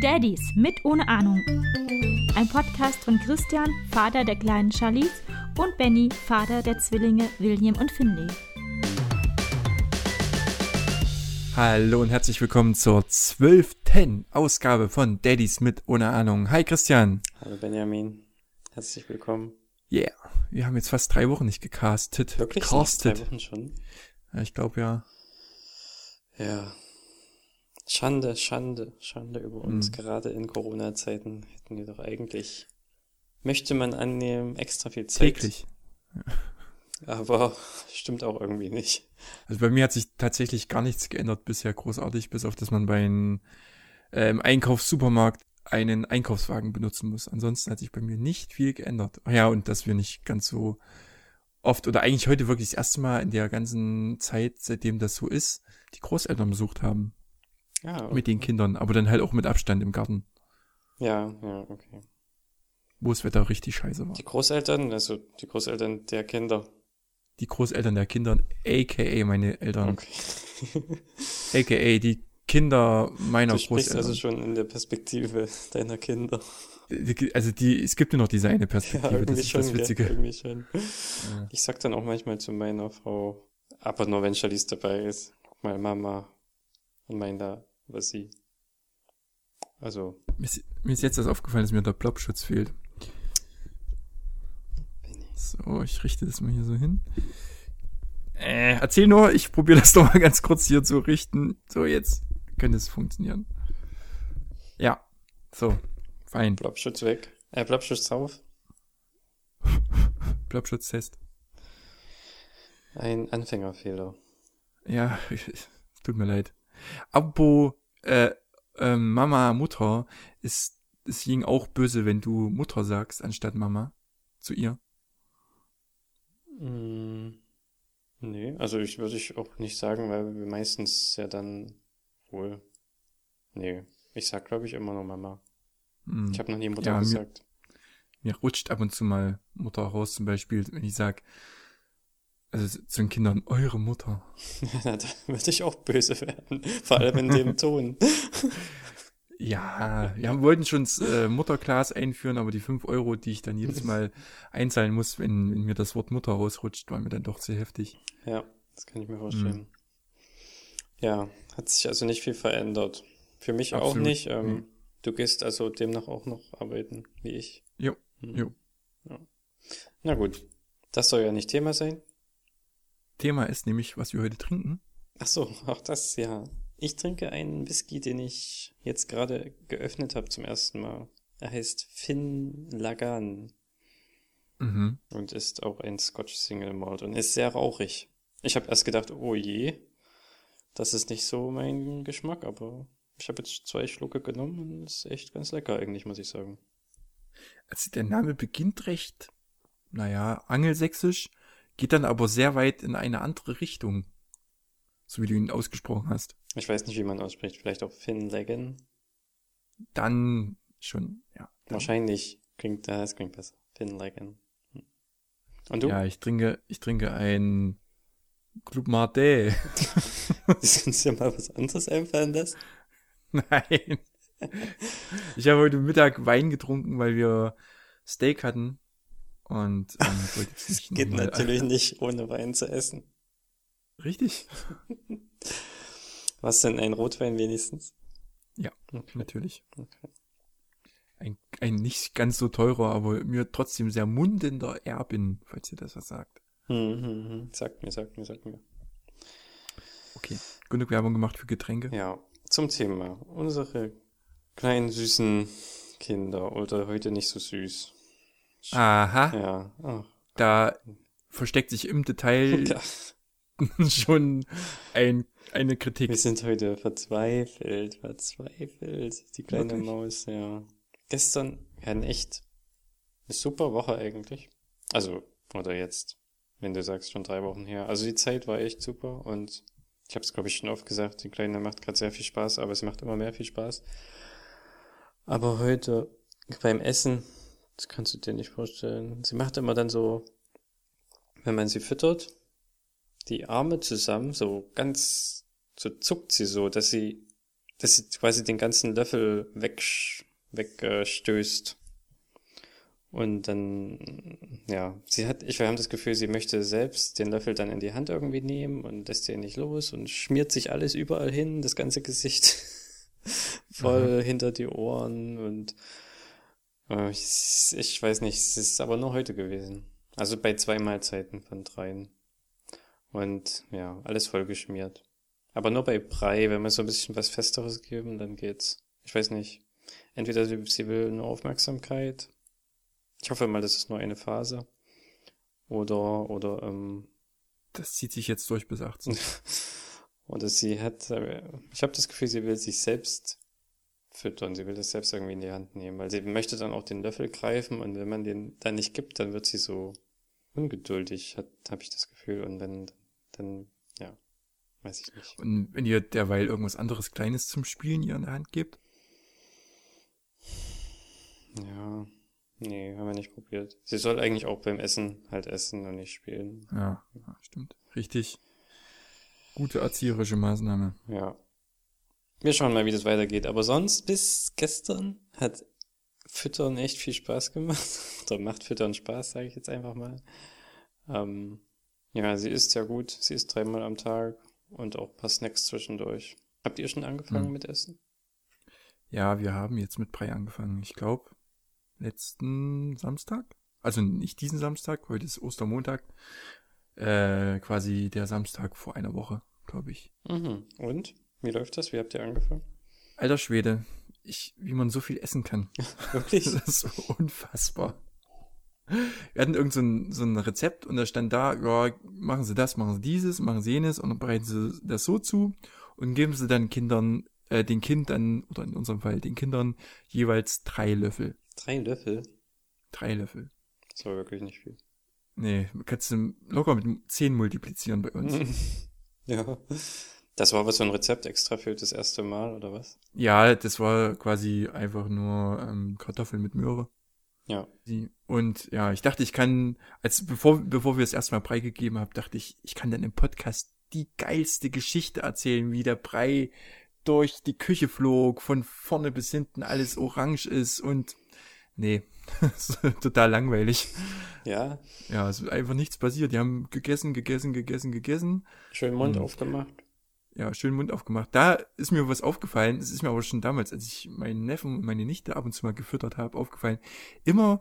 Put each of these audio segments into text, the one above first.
Daddies mit ohne Ahnung. Ein Podcast von Christian, Vater der kleinen Charlize, und Benny, Vater der Zwillinge William und Finley. Hallo und herzlich willkommen zur zwölften Ausgabe von Daddies mit ohne Ahnung. Hi Christian. Hallo Benjamin. Herzlich willkommen. Yeah. Wir haben jetzt fast drei Wochen nicht gecastet. Wirklich? Castet. Drei Wochen schon? Ja, ich glaube ja. Ja. Schande, Schande, Schande über uns. Mhm. Gerade in Corona-Zeiten hätten wir doch eigentlich, möchte man annehmen, extra viel Zeit. Täglich. Aber stimmt auch irgendwie nicht. Also bei mir hat sich tatsächlich gar nichts geändert bisher großartig, bis auf dass man beim äh, im Einkaufssupermarkt einen Einkaufswagen benutzen muss. Ansonsten hat sich bei mir nicht viel geändert. Ach ja, und dass wir nicht ganz so oft oder eigentlich heute wirklich das erste Mal in der ganzen Zeit, seitdem das so ist, die Großeltern besucht haben Ja, mit den Kindern, aber dann halt auch mit Abstand im Garten, ja, ja, okay. wo das Wetter richtig scheiße war. Die Großeltern, also die Großeltern der Kinder. Die Großeltern der Kinder, aka meine Eltern, Okay. aka die Kinder meiner Du sprichst Großeltern. also schon in der Perspektive deiner Kinder. Also die, es gibt nur noch diese eine Perspektive, das ist das gell, Witzige. irgendwie schon. Ja. Ich sag dann auch manchmal zu meiner Frau, aber nur wenn Charlize dabei ist. Guck mal, Mama. Und mein da, was sie. Also, Mir ist, mir ist jetzt das aufgefallen, dass mir der Blobschutz fehlt. So, ich richte das mal hier so hin. Äh, erzähl nur, ich probiere das doch mal ganz kurz hier zu richten. So, jetzt könnte es funktionieren. Ja, so, fein. Blobschutz weg. Äh, Blobschutz drauf. Blobschutztest. Ein Anfängerfehler. Ja, tut mir leid. Abo, äh, ähm, Mama, Mutter, ist deswegen auch böse, wenn du Mutter sagst, anstatt Mama zu ihr. Mm, nee, also ich würde ich auch nicht sagen, weil wir meistens ja dann wohl. Nee, ich sag glaube ich immer nur Mama. Hm. Ich habe noch nie Mutter Ja, mir- gesagt. mir rutscht ab und zu mal Mutter raus, zum Beispiel, wenn ich sag, also zu den Kindern, eure Mutter. Da würde ich auch böse werden. Vor allem in dem Ton. Ja, wir wollten schon das äh, Mutterglas einführen, aber die fünf Euro, die ich dann jedes Mal einzahlen muss, wenn, wenn mir das Wort Mutter rausrutscht, war mir dann doch sehr heftig. Ja, das kann ich mir vorstellen. Ja, hat sich also nicht viel verändert. Für mich auch Absolut. nicht. Ähm, Nee. Du gehst also demnach auch noch arbeiten, wie ich. Jo, Hm. jo. Ja. Na gut, das soll ja nicht Thema sein. Thema ist nämlich, was wir heute trinken. Ach so, auch das, ja. Ich trinke einen Whisky, den ich jetzt gerade geöffnet habe zum ersten Mal. Er heißt Finn Lagan Mhm. und ist auch ein Scotch Single Malt und ist sehr rauchig. Ich habe erst gedacht, oh je, das ist nicht so mein Geschmack, aber ich habe jetzt zwei Schlucke genommen und ist echt ganz lecker eigentlich, muss ich sagen. Also der Name beginnt recht, naja, angelsächsisch, geht dann aber sehr weit in eine andere Richtung. So wie du ihn ausgesprochen hast. Ich weiß nicht, wie man ausspricht, vielleicht auch Finn Lagan. Dann schon, ja. Dann, Wahrscheinlich klingt das klingt besser. Finn Lagan. Hm. Und du? Ja, ich trinke, ich trinke ein Club Mate. Ist uns ja mal was anderes einfallen lassen? Nein. Ich habe heute Mittag Wein getrunken, weil wir Steak hatten. Und ähm, wollte jetzt nicht Geht natürlich nicht, ohne Wein zu essen. Richtig. Was denn ein Rotwein wenigstens? Ja, Okay. natürlich. okay. Ein, ein nicht ganz so teurer, aber mir trotzdem sehr mundender Erbin, falls ihr das was sagt. Hm, hm, hm. Sagt mir, sagt mir, sagt mir. Okay. Genug Werbung gemacht für Getränke. Ja, zum Thema. Unsere kleinen süßen Kinder oder heute nicht so süß. Aha. Ja, ach, Da versteckt sich im Detail ja. schon ein, eine Kritik. Wir sind heute verzweifelt, verzweifelt. Die kleine Wirklich? Maus, ja. Gestern, wir hatten echt eine super Woche eigentlich. Also, oder jetzt, wenn du sagst, schon drei Wochen her. Also die Zeit war echt super und ich habe es, glaube ich, schon oft gesagt, die Kleine macht gerade sehr viel Spaß, aber es macht immer mehr viel Spaß. Aber heute beim Essen, das kannst du dir nicht vorstellen. Sie macht immer dann so, wenn man sie füttert, die Arme zusammen, so ganz, so zuckt sie so, dass sie, dass sie quasi den ganzen Löffel weg, wegstößt. Und dann, ja, sie hat, ich habe das Gefühl, sie möchte selbst den Löffel dann in die Hand irgendwie nehmen und lässt den nicht los und schmiert sich alles überall hin, das ganze Gesicht voll mhm. hinter die Ohren und äh, ich, ich weiß nicht, es ist aber nur heute gewesen. Also bei zwei Mahlzeiten von dreien. Und ja, alles voll geschmiert. Aber nur bei Brei, wenn wir so ein bisschen was Festeres geben, dann geht's. Ich weiß nicht. Entweder sie, sie will nur Aufmerksamkeit. Ich hoffe mal, das ist nur eine Phase. Oder, oder, ähm. Das zieht sich jetzt durch bis 18. oder sie hat, äh, ich habe das Gefühl, sie will sich selbst füttern. Sie will das selbst irgendwie in die Hand nehmen, weil sie möchte dann auch den Löffel greifen und wenn man den dann nicht gibt, dann wird sie so ungeduldig, hat habe ich das Gefühl und dann dann ja, weiß ich nicht. Und wenn ihr derweil irgendwas anderes Kleines zum Spielen ihr in der Hand gebt? Ja, nee, haben wir nicht probiert. Sie soll eigentlich auch beim Essen halt essen und nicht spielen. Ja, stimmt. Richtig. Gute erzieherische Maßnahme. Ja. Wir schauen mal, wie das weitergeht. Aber sonst bis gestern hat Füttern echt viel Spaß gemacht. Oder macht Füttern Spaß, sage ich jetzt einfach mal. Ähm, ja, sie isst ja gut. Sie isst dreimal am Tag und auch ein paar Snacks zwischendurch. Habt ihr schon angefangen hm. mit Essen? Ja, wir haben jetzt mit Brei angefangen. Ich glaube, letzten Samstag. Also nicht diesen Samstag, heute ist Ostermontag. Äh, quasi der Samstag vor einer Woche, glaube ich. Mhm. Und? Wie läuft das? Wie habt ihr angefangen? Alter Schwede, ich, wie man so viel essen kann. Wirklich? Das ist so unfassbar. Wir hatten irgend so ein, so ein Rezept und da stand da, ja, machen Sie das, machen Sie dieses, machen Sie jenes und dann bereiten Sie das so zu und geben Sie dann Kindern, äh, den Kind dann, oder in unserem Fall den Kindern jeweils drei Löffel. Drei Löffel? Drei Löffel. Das war wirklich nicht viel. Nee, kannst du locker mit zehn multiplizieren bei uns. ja. Das war was so ein Rezept extra für das erste Mal, oder was? Ja, das war quasi einfach nur ähm, Kartoffeln mit Möhre. Ja. Und ja, ich dachte, ich kann, als bevor, bevor wir es erstmal Brei gegeben haben, dachte ich, ich kann dann im Podcast die geilste Geschichte erzählen, wie der Brei durch die Küche flog, von vorne bis hinten alles orange ist und nee, total langweilig. Ja. Ja, es ist einfach nichts passiert. Die haben gegessen, gegessen, gegessen, gegessen. Schön Mund und, aufgemacht ja, schön Mund aufgemacht. Da ist mir was aufgefallen, es ist mir aber schon damals, als ich meinen Neffen und meine Nichte ab und zu mal gefüttert habe, aufgefallen. Immer,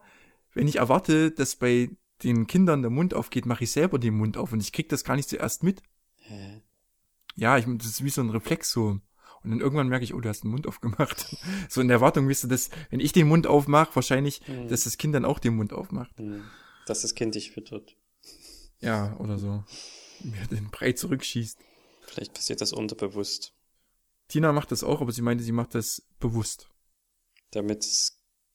wenn ich erwarte, dass bei den Kindern der Mund aufgeht, mache ich selber den Mund auf und ich krieg das gar nicht zuerst mit. Hä? Ja, ich, das ist wie so ein Reflex so. Und dann irgendwann merke ich, oh, du hast den Mund aufgemacht. so in der Erwartung, wisst du, dass, wenn ich den Mund aufmache, wahrscheinlich, hm. dass das Kind dann auch den Mund aufmacht. Hm. Dass das Kind dich füttert. Ja, oder so. Mir den Brei zurückschießt. Vielleicht passiert das unterbewusst. Tina macht das auch, aber sie meinte, sie macht das bewusst. Damit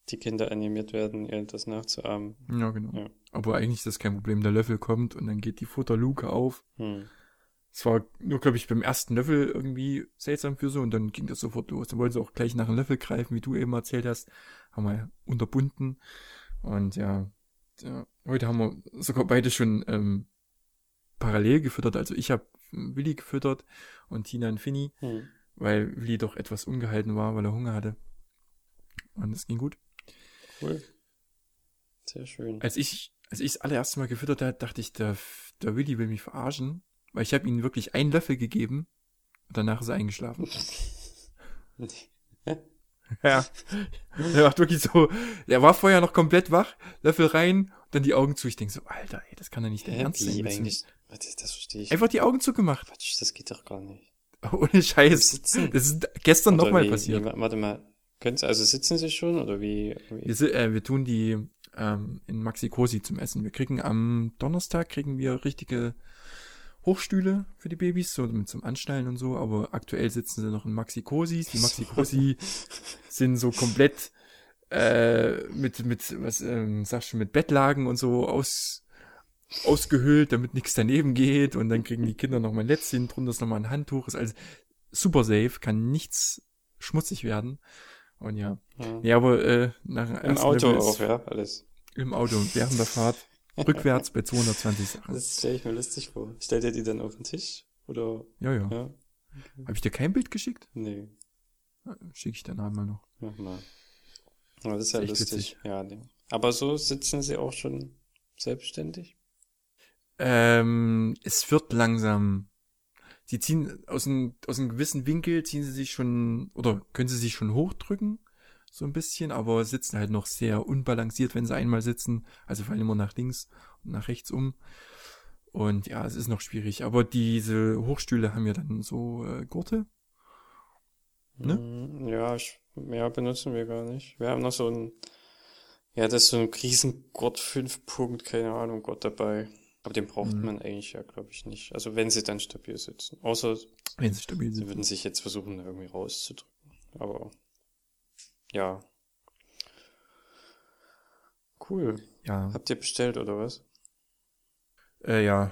die Kinder animiert werden, ihr das nachzuahmen. Ja, genau. Ja. Aber eigentlich ist das kein Problem. Der Löffel kommt und dann geht die Futterluke auf. Hm. Es war nur, glaube ich, beim ersten Löffel irgendwie seltsam für so und dann ging das sofort los. Dann wollten sie auch gleich nach einem Löffel greifen, wie du eben erzählt hast. Haben wir unterbunden. Und ja, ja heute haben wir sogar beide schon ähm, parallel gefüttert. Also ich habe Willi gefüttert und Tina und Finny, hm. weil Willi doch etwas ungehalten war, weil er Hunger hatte. Und es ging gut. Cool. Sehr schön. Als ich als ich das allererste Mal gefüttert habe, dachte ich, der, der Willi will mich verarschen, weil ich habe ihm wirklich einen Löffel gegeben und danach ist er eingeschlafen. ja. Er macht wirklich so, er war vorher noch komplett wach, Löffel rein, dann die Augen zu. Ich denke so, Alter, ey, das kann doch nicht dein Ernst sein. Eigentlich, das, das verstehe ich. Einfach die Augen zugemacht. Quatsch, das geht doch gar nicht. Ohne Scheiß. Das ist gestern nochmal passiert. Wie, warte mal, können Sie, also sitzen Sie schon oder wie? wie? Wir, äh, wir tun die ähm, in Maxi Cosi zum Essen. Wir kriegen am Donnerstag kriegen wir richtige Hochstühle für die Babys, so zum Anschnallen und so, aber aktuell sitzen sie noch in Maxi Cosis. Die Maxi Cosi sind so komplett äh, mit, mit, was ähm, sagst du, mit Bettlagen und so aus ausgehöhlt, damit nichts daneben geht und dann kriegen die Kinder noch mal ein Lätzchen, drunter ist noch mal ein Handtuch, ist alles super safe, kann nichts schmutzig werden. Und ja. Ja, ja aber äh, nach Im Auto auch, ja, alles. Im Auto, während der Fahrt. Rückwärts bei 220 Sachen. Das stelle ich mir lustig vor. Stellt ihr die dann auf den Tisch? Oder? Ja, ja. Ja? Habe ich dir kein Bild geschickt? Nee. Schicke ich dann einmal noch. Mach mal. Aber das ist ja lustig. witzig. Ja, nee. Aber so sitzen sie auch schon selbstständig? Ähm, es wird langsam. Sie ziehen aus einem, aus einem gewissen Winkel, ziehen sie sich schon, oder können sie sich schon hochdrücken, so ein bisschen, aber sitzen halt noch sehr unbalanciert, wenn sie einmal sitzen. Also fallen immer nach links und nach rechts um. Und ja, es ist noch schwierig. Aber diese Hochstühle haben ja dann so äh, Gurte. Ne? Mm, Ja, ich, ja, benutzen wir gar nicht. Wir haben noch so ein, ja, das ist so ein Riesengott 5 Punkt, keine Ahnung, Gott dabei. Aber den braucht Mhm. man eigentlich ja, glaube ich, nicht. Also wenn sie dann stabil sitzen. Außer Wenn sie stabil sie sind. würden sich jetzt versuchen, da irgendwie rauszudrücken. Aber ja. Cool. Ja, Habt ihr bestellt oder was? äh, ja.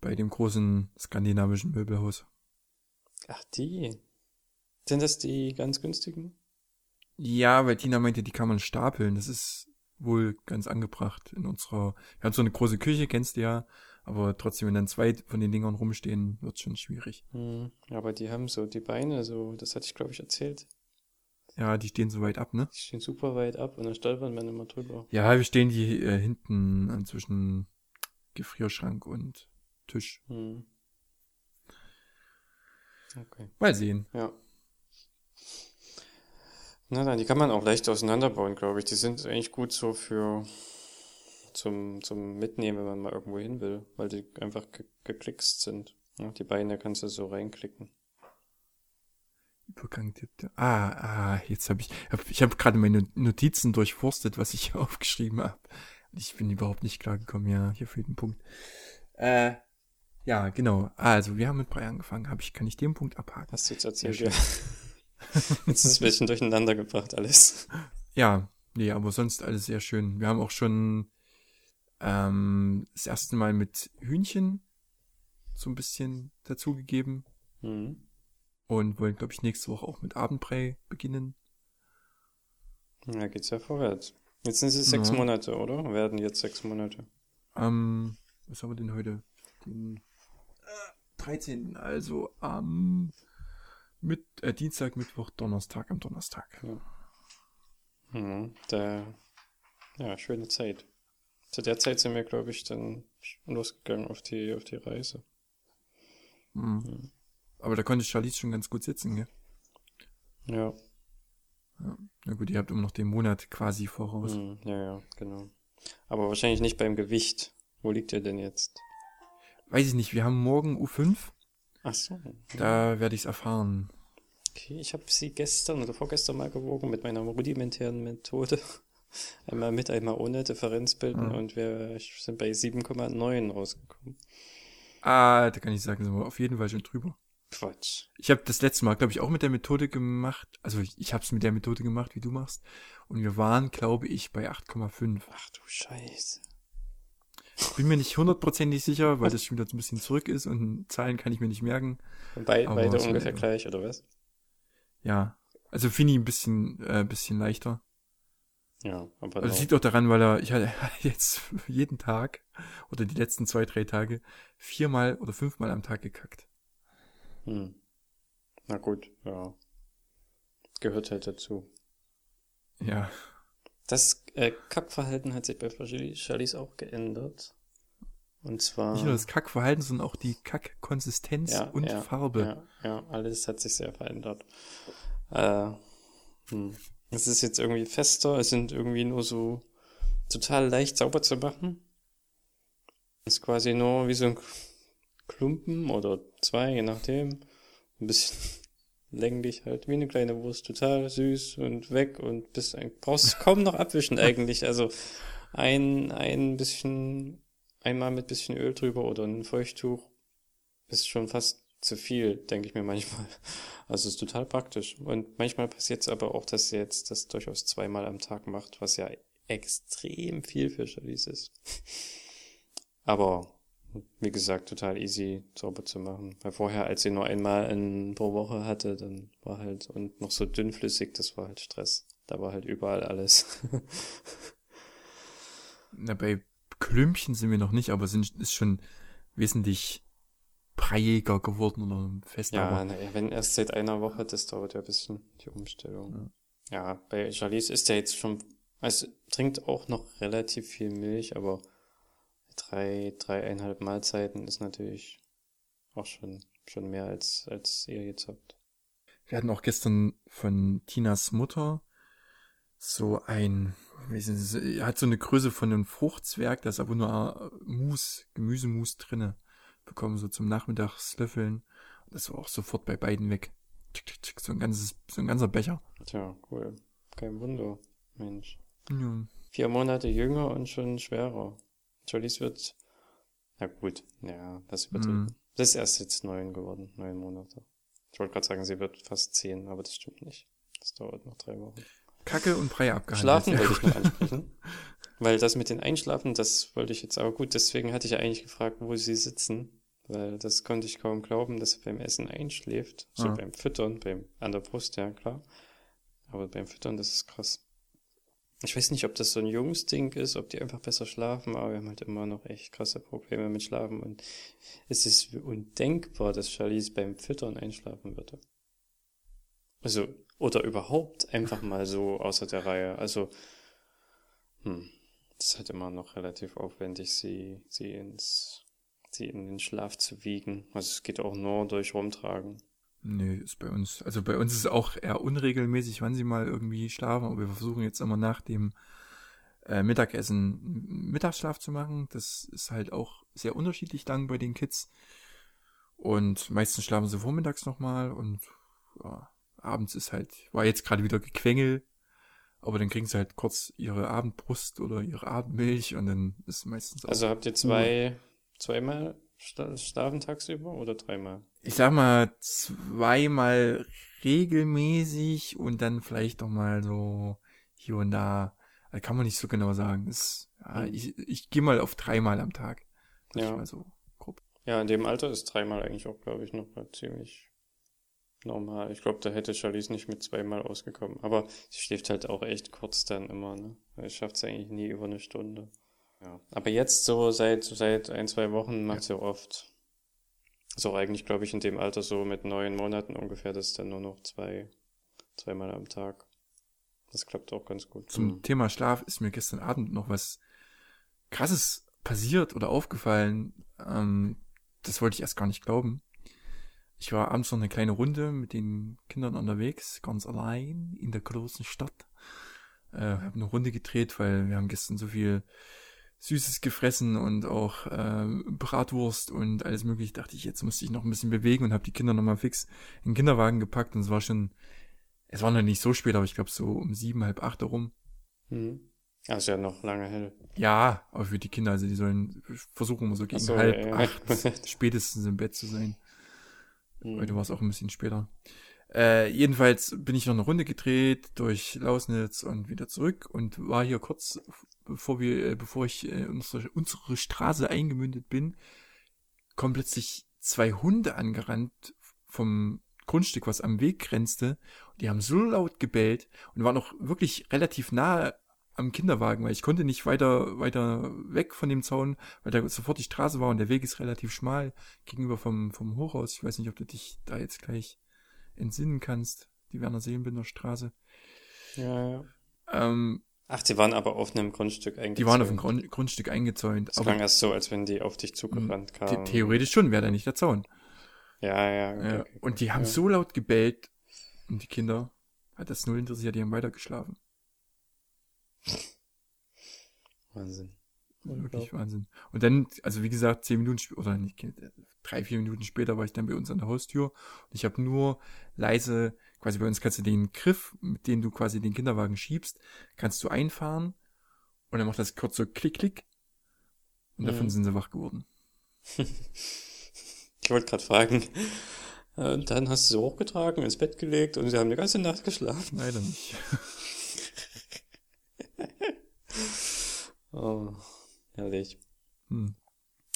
Bei dem großen skandinavischen Möbelhaus. Ach, die. Sind das die ganz günstigen? Ja, weil Tina meinte, die kann man stapeln. Das ist wohl ganz angebracht in unserer. Wir haben so eine große Küche, kennst du ja. Aber trotzdem, wenn dann zwei von den Dingern rumstehen, wird's schon schwierig. Hm, aber die haben so die Beine so, das hatte ich glaube ich erzählt. Ja, die stehen so weit ab, ne? Die stehen super weit ab und da stolpert man immer drüber. Ja, wir stehen die äh, hinten äh, zwischen Gefrierschrank und Tisch. Hm. Okay. Mal sehen. Ja. Na dann, die kann man auch leicht auseinanderbauen, glaube ich. Die sind eigentlich gut so für zum, zum Mitnehmen, wenn man mal irgendwo hin will, weil die einfach ge geklickst sind. Ja, die Beine kannst du so reinklicken. Übergang. Ah, ah, jetzt habe ich, hab, ich habe gerade meine Notizen durchforstet, was ich hier aufgeschrieben habe. Ich bin überhaupt nicht klar gekommen. Ja, hier fehlt ein Punkt. Äh, ja, genau. Also, wir haben mit Brei angefangen. Hab ich, kann ich den Punkt abhaken? Hast du jetzt erzählt, ja. Jetzt ist es ein bisschen durcheinander gebracht alles. Ja, nee, aber sonst alles sehr schön. Wir haben auch schon ähm, das erste Mal mit Hühnchen so ein bisschen dazugegeben Mhm. Und wollen, glaube ich, nächste Woche auch mit Abendbrei beginnen. Ja, geht's ja vorwärts. Jetzt sind es sechs Ja. Monate, oder? Werden jetzt sechs Monate. Am, was haben wir denn heute? Den äh, 13. Also am mit, äh, Dienstag, Mittwoch, Donnerstag, am Donnerstag. Mhm. Da, ja, schöne Zeit. Zu der Zeit sind wir, glaube ich, dann losgegangen auf die, auf die Reise. Mhm. Aber da konnte Charlize schon ganz gut sitzen, gell? Ja. Ja. Na gut, ihr habt immer noch den Monat quasi voraus. Mhm. Ja, ja, genau. Aber wahrscheinlich nicht beim Gewicht. Wo liegt ihr denn jetzt? Weiß ich nicht, wir haben morgen U5. Ach so. Da werde ich es erfahren. Okay, ich habe sie gestern oder vorgestern mal gewogen mit meiner rudimentären Methode. Einmal mit, einmal ohne Differenz bilden Mhm. und wir sind bei 7,9 rausgekommen. Ah, da kann ich sagen, sind wir auf jeden Fall schon drüber. Quatsch. Ich habe das letzte Mal, glaube ich, auch mit der Methode gemacht. Also ich, ich habe es mit der Methode gemacht, wie du machst. Und wir waren, glaube ich, bei 8,5. Ach du Scheiße. Bin mir nicht hundertprozentig sicher, weil das schon wieder so ein bisschen zurück ist und Zahlen kann ich mir nicht merken. Bei, beide ungefähr gleich, oder was? Ja. Also Fini ein bisschen, äh, bisschen leichter. Ja, aber Also noch- sieht auch daran, weil er, ich hatte jetzt jeden Tag oder die letzten zwei, drei Tage viermal oder fünfmal am Tag gekackt. Hm. Na gut, ja. Gehört halt dazu. Ja. Das äh, Kackverhalten hat sich bei Charlie- Charlies auch geändert. Und zwar. Nicht nur das Kackverhalten, sondern auch die Kackkonsistenz Ja, und ja, Farbe. Ja, ja, alles hat sich sehr verändert. Äh, hm. Es ist jetzt irgendwie fester, es sind irgendwie nur so total leicht sauber zu machen. Ist quasi nur wie so ein Klumpen oder zwei, je nachdem. Ein bisschen länglich halt, wie eine kleine Wurst, total süß und weg und bist ein, brauchst kaum noch abwischen eigentlich. Also ein, ein bisschen, einmal mit bisschen Öl drüber oder ein Feuchttuch ist schon fast zu viel, denke ich mir manchmal. Also ist total praktisch. Und manchmal passiert es aber auch, dass sie jetzt das durchaus zweimal am Tag macht, was ja extrem viel für Charlize ist. Aber wie gesagt, total easy sauber zu machen. Weil vorher, als sie nur einmal in pro Woche hatte, dann war halt und noch so dünnflüssig, das war halt Stress. Da war halt überall alles. Na, bei Klümpchen sind wir noch nicht, aber sind, ist schon wesentlich breiiger geworden oder fester. Ja, ne, wenn erst seit einer Woche, das dauert ja ein bisschen, die Umstellung. Ja, bei Charlize ist ja jetzt schon, also trinkt auch noch relativ viel Milch, aber drei, dreieinhalb Mahlzeiten ist natürlich auch schon, schon mehr als, als ihr jetzt habt. Wir hatten auch gestern von Tinas Mutter so ein, er hat so eine Größe von einem Fruchtzwerg, da ist aber nur äh, Mus, Gemüsemus drinne, bekommen so zum Nachmittagslöffeln. Und das war auch sofort bei beiden weg. So ein ganzes, so ein ganzer Becher. Tja, cool. Kein Wunder, Mensch. Ja. Vier Monate jünger und schon schwerer. Charlize wird, ja gut, ja, das wird, Mhm. das ist erst jetzt neun geworden, neun Monate. Ich wollte gerade sagen, sie wird fast zehn, aber das stimmt nicht. Das dauert noch drei Wochen. Kacke und Brei abgehandelt. Schlafen Ja, wollte ich noch ansprechen. Weil das mit den Einschlafen, das wollte ich jetzt aber gut. Deswegen hatte ich ja eigentlich gefragt, wo sie sitzen. Weil das konnte ich kaum glauben, dass er beim Essen einschläft. So Ah. beim Füttern, beim, an der Brust, ja klar. Aber beim Füttern, das ist krass. Ich weiß nicht, ob das so ein Jungsding ist, ob die einfach besser schlafen, aber wir haben halt immer noch echt krasse Probleme mit Schlafen und es ist undenkbar, dass Charlize beim Füttern einschlafen würde. Also, oder überhaupt einfach mal so außer der Reihe. Also, hm, das ist halt immer noch relativ aufwendig, sie, sie ins, sie in den Schlaf zu wiegen. Also es geht auch nur durch Rumtragen. Nee, ist bei uns, also bei uns ist es auch eher unregelmäßig, wann sie mal irgendwie schlafen, aber wir versuchen jetzt immer nach dem äh, Mittagessen Mittagsschlaf zu machen. Das ist halt auch sehr unterschiedlich lang bei den Kids. Und meistens schlafen sie vormittags nochmal und ja, abends ist halt, war jetzt gerade wieder Gequengel, aber dann kriegen sie halt kurz ihre Abendbrust oder ihre Abendmilch und dann ist meistens auch Also habt ihr zwei, zweimal schla- schlafen tagsüber oder dreimal? Ich sag mal, zweimal regelmäßig und dann vielleicht noch mal so hier und da. Da kann man nicht so genau sagen. Das, ja, Mhm. ich, ich gehe mal auf dreimal am Tag. Sag Ja. ich mal so grob. Ja, in dem Alter ist dreimal eigentlich auch, glaube ich, noch ziemlich normal. Ich glaube, da hätte Charlize nicht mit zweimal ausgekommen. Aber sie schläft halt auch echt kurz dann immer, ne? Weil Es schafft eigentlich nie über eine Stunde. Ja. Aber jetzt so seit, seit ein, zwei Wochen macht sie oft. So eigentlich, glaube ich, in dem Alter so mit neun Monaten ungefähr, das ist dann nur noch zwei, zweimal am Tag. Das klappt auch ganz gut. Zum Mhm. Thema Schlaf ist mir gestern Abend noch was krasses passiert oder aufgefallen. Ähm, das wollte ich erst gar nicht glauben. Ich war abends noch eine kleine Runde mit den Kindern unterwegs, ganz allein in der großen Stadt. Äh, habe eine Runde gedreht, weil wir haben gestern so viel Süßes gefressen und auch äh, Bratwurst und alles mögliche. Dachte ich, jetzt musste ich noch ein bisschen bewegen und habe die Kinder nochmal fix in den Kinderwagen gepackt und es war schon, es war noch nicht so spät, aber ich glaube so um sieben, halb acht herum. Mhm. Also ja noch lange hell. Ja, aber für die Kinder, also die sollen versuchen, immer so gegen so, halb ja, ja. acht spätestens im Bett zu sein. Mhm. Heute war es auch ein bisschen später. Äh, jedenfalls bin ich noch eine Runde gedreht durch Lausnitz und wieder zurück und war hier kurz, bevor wir, äh, bevor ich äh, unsere, unsere Straße eingemündet bin, kommen plötzlich zwei Hunde angerannt vom Grundstück, was am Weg grenzte. Die haben so laut gebellt und waren auch wirklich relativ nahe am Kinderwagen, weil ich konnte nicht weiter, weiter weg von dem Zaun, weil da sofort die Straße war und der Weg ist relativ schmal gegenüber vom, vom Hochhaus. Ich weiß nicht, ob du dich da jetzt gleich entsinnen kannst, die Werner Seelenbinder Straße. Ja, ja. Ähm, Ach, die waren aber auf einem Grundstück eigentlich. die waren auf dem Grund, Grundstück eingezäunt. Es klang erst so, als wenn die auf dich zugerannt the kamen. theoretisch schon wäre da nicht der Zaun. Ja, ja. Okay, Ja. okay, Und die haben ja. so laut gebellt und die Kinder hat das null interessiert, die haben weitergeschlafen. Wahnsinn. Wirklich Wahnsinn. Und dann, also wie gesagt, zehn Minuten oder nicht, äh, drei, vier Minuten später war ich dann bei uns an der Haustür und ich habe nur leise, quasi bei uns kannst du den Griff, mit dem du quasi den Kinderwagen schiebst, kannst du einfahren und dann macht das kurz so klick, klick und davon Mhm. sind sie wach geworden. Ich wollte gerade fragen. äh, Und dann hast du sie hochgetragen, ins Bett gelegt und sie haben die ganze Nacht geschlafen. Leider nicht. Oh, herrlich. Hm.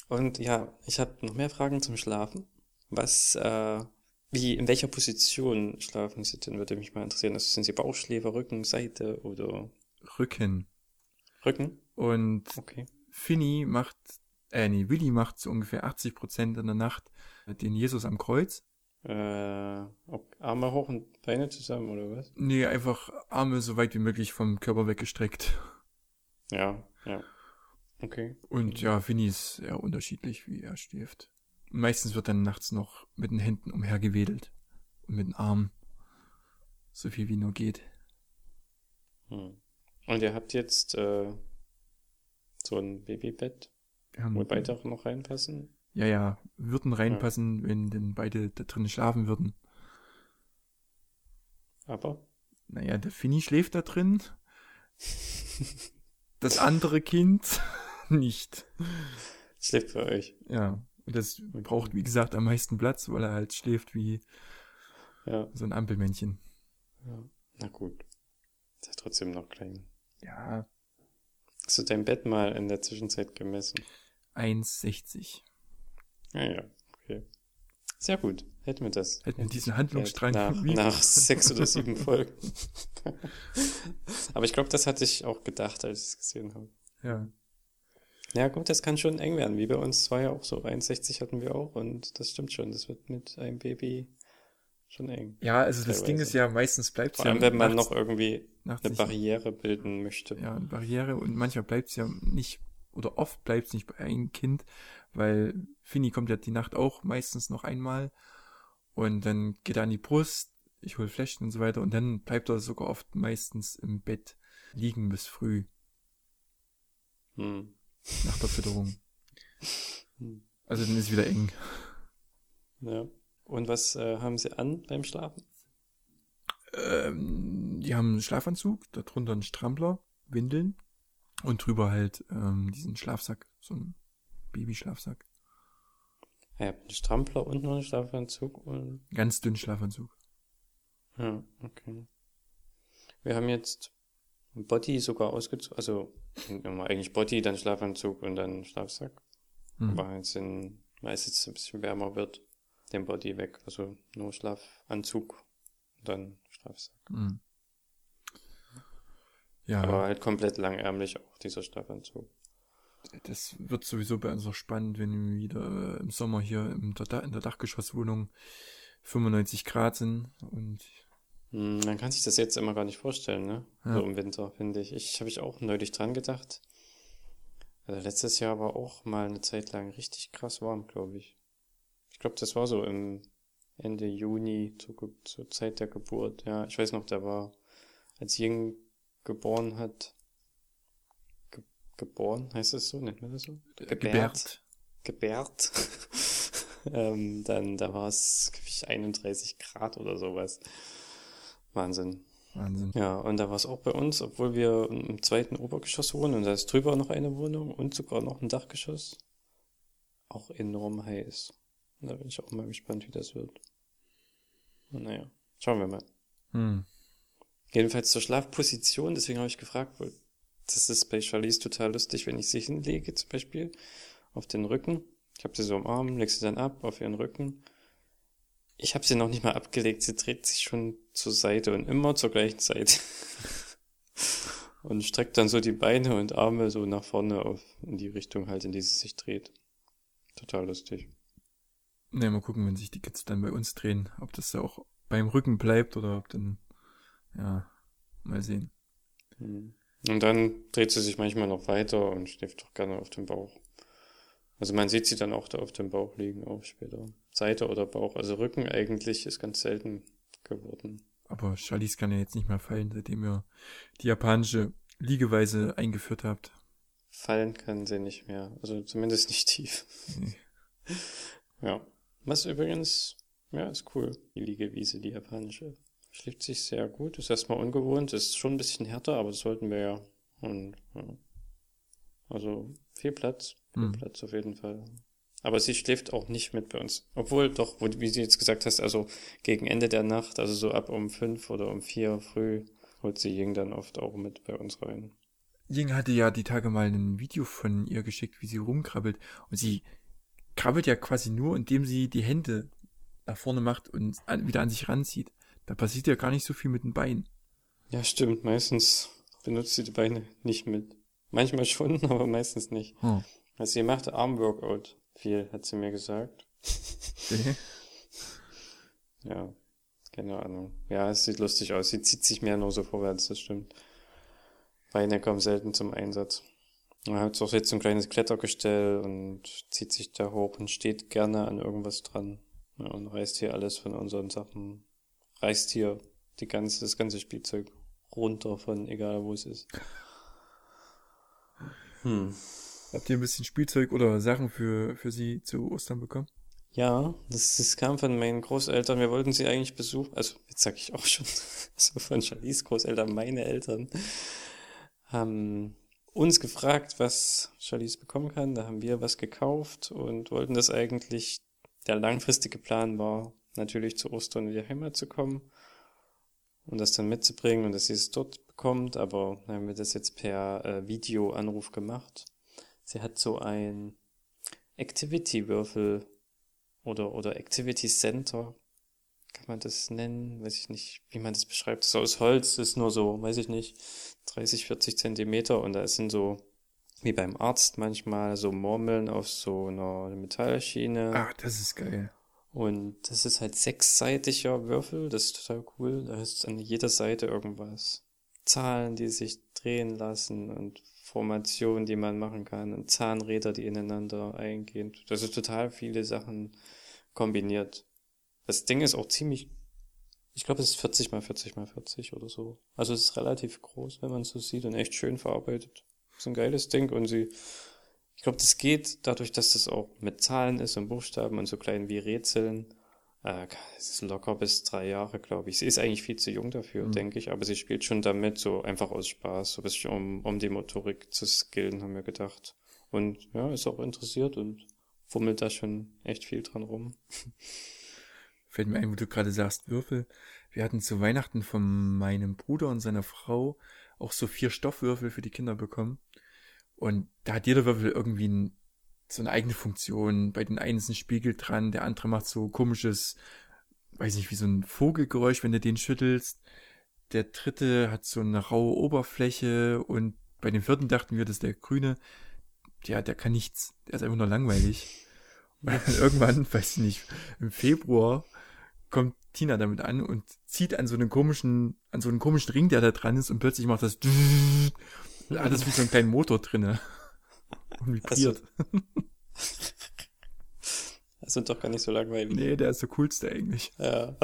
Und ja, ich habe noch mehr Fragen zum Schlafen. Was, äh, wie, in welcher Position schlafen Sie denn, würde mich mal interessieren. Also sind Sie Bauchschläfer, Rücken, Seite oder Rücken. Rücken? Und Okay. Finny macht, äh, nee, Willi macht so ungefähr 80 Prozent in der Nacht den Jesus am Kreuz. Äh, ob Arme hoch und Beine zusammen oder was? Nee, einfach Arme so weit wie möglich vom Körper weggestreckt. Ja, ja. Okay. Und ja, Finny ist sehr unterschiedlich, wie er schläft. Meistens wird dann nachts noch mit den Händen umhergewedelt und mit den Armen. So viel wie nur geht. Hm. Und ihr habt jetzt äh, so ein Babybett, haben, wo beide auch noch reinpassen? Ja, ja, würden reinpassen, wenn denn beide da drin schlafen würden. Aber? Naja, der Finny schläft da drin. Das andere Kind nicht. Schläft für euch. Ja, und das braucht, wie gesagt, am meisten Platz, weil er halt schläft wie Ja. so ein Ampelmännchen. ja. Na gut. Ist ja trotzdem noch klein. Ja, Hast du dein Bett mal in der Zwischenzeit gemessen? 1,60. Ja, ja, okay. Sehr gut. Hätten wir das. Hätten wir diesen Handlungsstrang nach, nach sechs oder sieben Folgen. Aber ich glaube, das hatte ich auch gedacht, als ich es gesehen habe. Ja. Ja, gut, das kann schon eng werden. Wie bei uns war ja auch so. 61 hatten wir auch und das stimmt schon. Das wird mit einem Baby schon eng. Ja, also das Teilweise. Ding ist ja, meistens bleibt es Vor ja allem, wenn man noch irgendwie eine Barriere bilden möchte. ja, eine Barriere und manchmal bleibt es ja nicht, oder oft bleibt es nicht bei einem Kind, weil Finny kommt ja die Nacht auch meistens noch einmal und dann geht er an die Brust, ich hol Fläschchen und so weiter und dann bleibt er sogar oft meistens im Bett liegen bis früh Hm. Nach der Fütterung. Hm. Also dann ist wieder eng. Ja. Und was äh, haben sie an beim Schlafen? Ähm, die haben einen Schlafanzug, darunter einen Strampler, Windeln und drüber halt ähm, diesen Schlafsack, so ein Babyschlafsack. Ah, Ja, einen Strampler und noch einen Schlafanzug und Ganz dünn Schlafanzug. Ja, okay. Wir haben jetzt Body sogar ausgezogen, also eigentlich Body, dann Schlafanzug und dann Schlafsack. Hm. Aber jetzt in, weil es jetzt ein bisschen wärmer wird, den Body weg, also nur Schlafanzug und dann Schlafsack. Hm. Ja, Aber halt komplett langärmlich auch dieser Schlafanzug. das wird sowieso bei uns noch spannend, wenn wir wieder im Sommer hier in der Dachgeschosswohnung 95 Grad sind und man kann sich das jetzt immer gar nicht vorstellen, ne? Ja. So im Winter, finde ich. Ich habe ich auch neulich dran gedacht. Also letztes Jahr war auch mal eine Zeit lang richtig krass warm, glaube ich. Ich glaube, das war so im Ende Juni zur, zur Zeit der Geburt. Ja, ich weiß noch, der war, als Ying geboren hat, ge geboren, heißt das so? Nennt man das so? äh, gebärt. gebärt. ähm, dann, da war es, glaub ich, 31 Grad oder sowas. Wahnsinn. Wahnsinn. Ja, und da war es auch bei uns, obwohl wir im zweiten Obergeschoss wohnen und da ist drüber noch eine Wohnung und sogar noch ein Dachgeschoss. Auch enorm heiß. Und da bin ich auch mal gespannt, wie das wird. Und naja, schauen wir mal. Hm. Jedenfalls zur Schlafposition, deswegen habe ich gefragt, weil das ist bei Charlize total lustig, wenn ich sie hinlege, zum Beispiel, auf den Rücken. Ich habe sie so am Arm, leg sie dann ab auf ihren Rücken. Ich habe sie noch nicht mal abgelegt, sie dreht sich schon zur Seite und immer zur gleichen Seite. und streckt dann so die Beine und Arme so nach vorne auf, in die Richtung halt, in die sie sich dreht. Total lustig. Ne, mal gucken, wenn sich die Kids dann bei uns drehen, ob das da auch beim Rücken bleibt oder ob dann, ja, mal sehen. Mhm. Und dann dreht sie sich manchmal noch weiter und schläft doch gerne auf dem Bauch. Also man sieht sie dann auch da auf dem Bauch liegen, auch später. Seite oder Bauch. Also Rücken eigentlich ist ganz selten geworden. Aber Charlize kann ja jetzt nicht mehr fallen, seitdem ihr die japanische Liegeweise eingeführt habt. Fallen kann sie nicht mehr. Also zumindest nicht tief. Nee. Ja. Was übrigens, ja, ist cool. Die Liegewiese, die japanische. Schläft sich sehr gut. Ist erstmal ungewohnt. Ist schon ein bisschen härter, aber das sollten wir ja. Und, ja. Also, viel Platz. Viel Hm. Platz auf jeden Fall. Aber sie schläft auch nicht mit bei uns. Obwohl, doch, wo, wie du jetzt gesagt hast, also gegen Ende der Nacht, also so ab um fünf oder um vier früh, holt sie Ying dann oft auch mit bei uns rein. Ying hatte ja die Tage mal ein Video von ihr geschickt, wie sie rumkrabbelt. Und sie krabbelt ja quasi nur, indem sie die Hände nach vorne macht und an, wieder an sich ranzieht. Da passiert ja gar nicht so viel mit den Beinen. Ja, stimmt. Meistens benutzt sie die Beine nicht mit. Manchmal schon, aber meistens nicht. Oh. Also sie macht Armworkout viel, hat sie mir gesagt. Ja, keine Ahnung. Ja, es sieht lustig aus. Sie zieht sich mehr nur so vorwärts, das stimmt. Beine kommen selten zum Einsatz. Er hat auch jetzt so ein kleines Klettergestell und zieht sich da hoch und steht gerne an irgendwas dran. Ja, und reißt hier alles von unseren Sachen, reißt hier die ganze, das ganze Spielzeug runter von egal wo es ist. Hm. Habt ihr ein bisschen Spielzeug oder Sachen für, für sie zu Ostern bekommen? Ja, das, das kam von meinen Großeltern. Wir wollten sie eigentlich besuchen. Also, jetzt sag ich auch schon, also von Charlies Großeltern, meine Eltern, haben uns gefragt, was Charlies bekommen kann. Da haben wir was gekauft und wollten das eigentlich, der langfristige Plan war, natürlich zu Ostern in die Heimat zu kommen und das dann mitzubringen und dass sie es dort bekommt. Aber haben wir das jetzt per äh, Videoanruf gemacht. Sie hat so ein Activity-Würfel oder, oder Activity Center, kann man das nennen, weiß ich nicht, wie man das beschreibt. So aus Holz ist nur so, weiß ich nicht, 30, 40 Zentimeter und da sind so, wie beim Arzt manchmal, so Murmeln auf so einer Metallschiene. Ach, das ist geil. Und das ist halt sechsseitiger Würfel, das ist total cool. Da ist an jeder Seite irgendwas. Zahlen, die sich drehen lassen und Formationen, die man machen kann und Zahnräder, die ineinander eingehen. Das ist total viele Sachen kombiniert. Das Ding ist auch ziemlich, ich glaube, es ist 40 mal 40 mal 40 oder so. Also es ist relativ groß, wenn man es so sieht und echt schön verarbeitet. Das ist ein geiles Ding und sie, ich glaube, das geht dadurch, dass das auch mit Zahlen ist und Buchstaben und so klein wie Rätseln. Äh, es ist locker bis drei Jahre, glaube ich. Sie ist eigentlich viel zu jung dafür, Mhm. denke ich, aber sie spielt schon damit, so einfach aus Spaß, so ein bisschen um, um die Motorik zu skillen, haben wir gedacht. Und ja, ist auch interessiert und fummelt da schon echt viel dran rum. Fällt mir ein, wo du gerade sagst, Würfel. Wir hatten zu Weihnachten von meinem Bruder und seiner Frau auch so vier Stoffwürfel für die Kinder bekommen. Und da hat jeder Würfel irgendwie ein, so eine eigene Funktion. Bei den einen ist ein Spiegel dran, der andere macht so komisches, weiß nicht, wie so ein Vogelgeräusch, wenn du den schüttelst. Der dritte hat so eine raue Oberfläche und bei dem vierten dachten wir, dass der grüne, ja, der kann nichts. Der ist einfach nur langweilig. Und dann irgendwann, weiß ich nicht, im Februar kommt Tina damit an und zieht an so einen komischen, an so einen komischen Ring, der da dran ist und plötzlich macht das alles wie so ein kleiner Motor drinne. Und vibriert. Also doch gar nicht so langweilig. Nee, der ist der coolste eigentlich. Ja.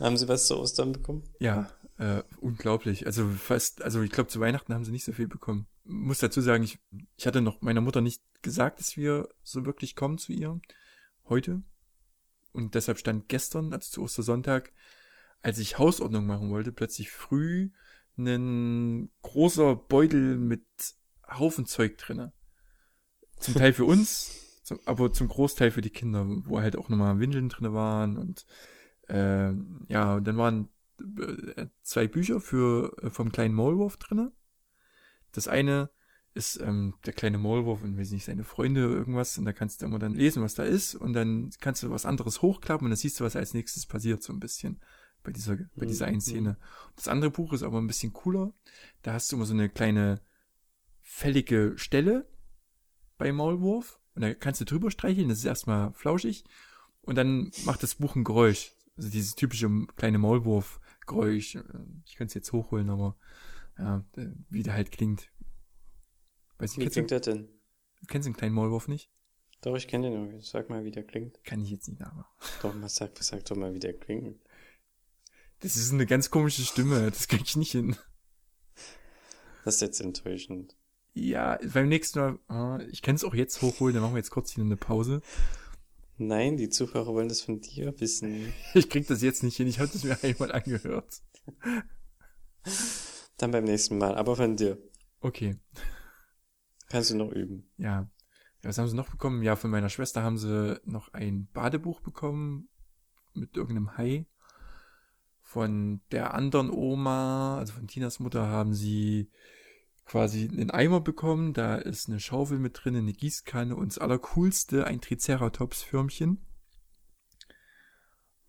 Haben Sie was zu Ostern bekommen? Ja, äh, unglaublich. Also fast, also ich glaube zu Weihnachten haben sie nicht so viel bekommen. Muss dazu sagen, ich, ich hatte noch meiner Mutter nicht gesagt, dass wir so wirklich kommen zu ihr. Heute. Und deshalb stand gestern, also zu Ostersonntag, als ich Hausordnung machen wollte, plötzlich früh ein großer Beutel mit Haufen Zeug drinne. Zum Teil für uns, zum, aber zum Großteil für die Kinder, wo halt auch nochmal Windeln drinne waren und äh, ja, und dann waren äh, zwei Bücher für äh, vom kleinen Maulwurf drinne. Das eine ist ähm, der kleine Maulwurf und weiß nicht, seine Freunde irgendwas und da kannst du immer dann lesen, was da ist und dann kannst du was anderes hochklappen und dann siehst du, was als nächstes passiert, so ein bisschen bei dieser, bei dieser einen Szene. Das andere Buch ist aber ein bisschen cooler. Da hast du immer so eine kleine fällige Stelle bei Maulwurf und da kannst du drüber streicheln, das ist erstmal flauschig und dann macht das Buch ein Geräusch. Also dieses typische kleine Maulwurf-Geräusch. Ich könnte es jetzt hochholen, aber ja, wie der halt klingt. Weiß Wie nicht, klingt kennst, der denn? du, kennst du den kleinen Maulwurf nicht? Doch, ich kenne den irgendwie. Sag mal, wie der klingt. Kann ich jetzt nicht nachmachen. Doch, mal sag, sag doch mal, wie der klingt. Das ist eine ganz komische Stimme, das krieg ich nicht hin. Das ist jetzt enttäuschend. Ja, beim nächsten Mal, ah, ich kann es auch jetzt hochholen, dann machen wir jetzt kurz hier eine Pause. Nein, die Zuhörer wollen das von dir wissen. Ich krieg das jetzt nicht hin, ich habe das mir einmal angehört. Dann beim nächsten Mal, aber von dir. Okay, Kannst du noch üben. ja. Ja, Was haben sie noch bekommen? Ja, von meiner Schwester haben sie noch ein Badebuch bekommen mit irgendeinem Hai. Von der anderen Oma, also von Tinas Mutter, haben sie quasi einen Eimer bekommen. Da ist eine Schaufel mit drin, eine Gießkanne und das Allercoolste, ein Triceratops-Förmchen.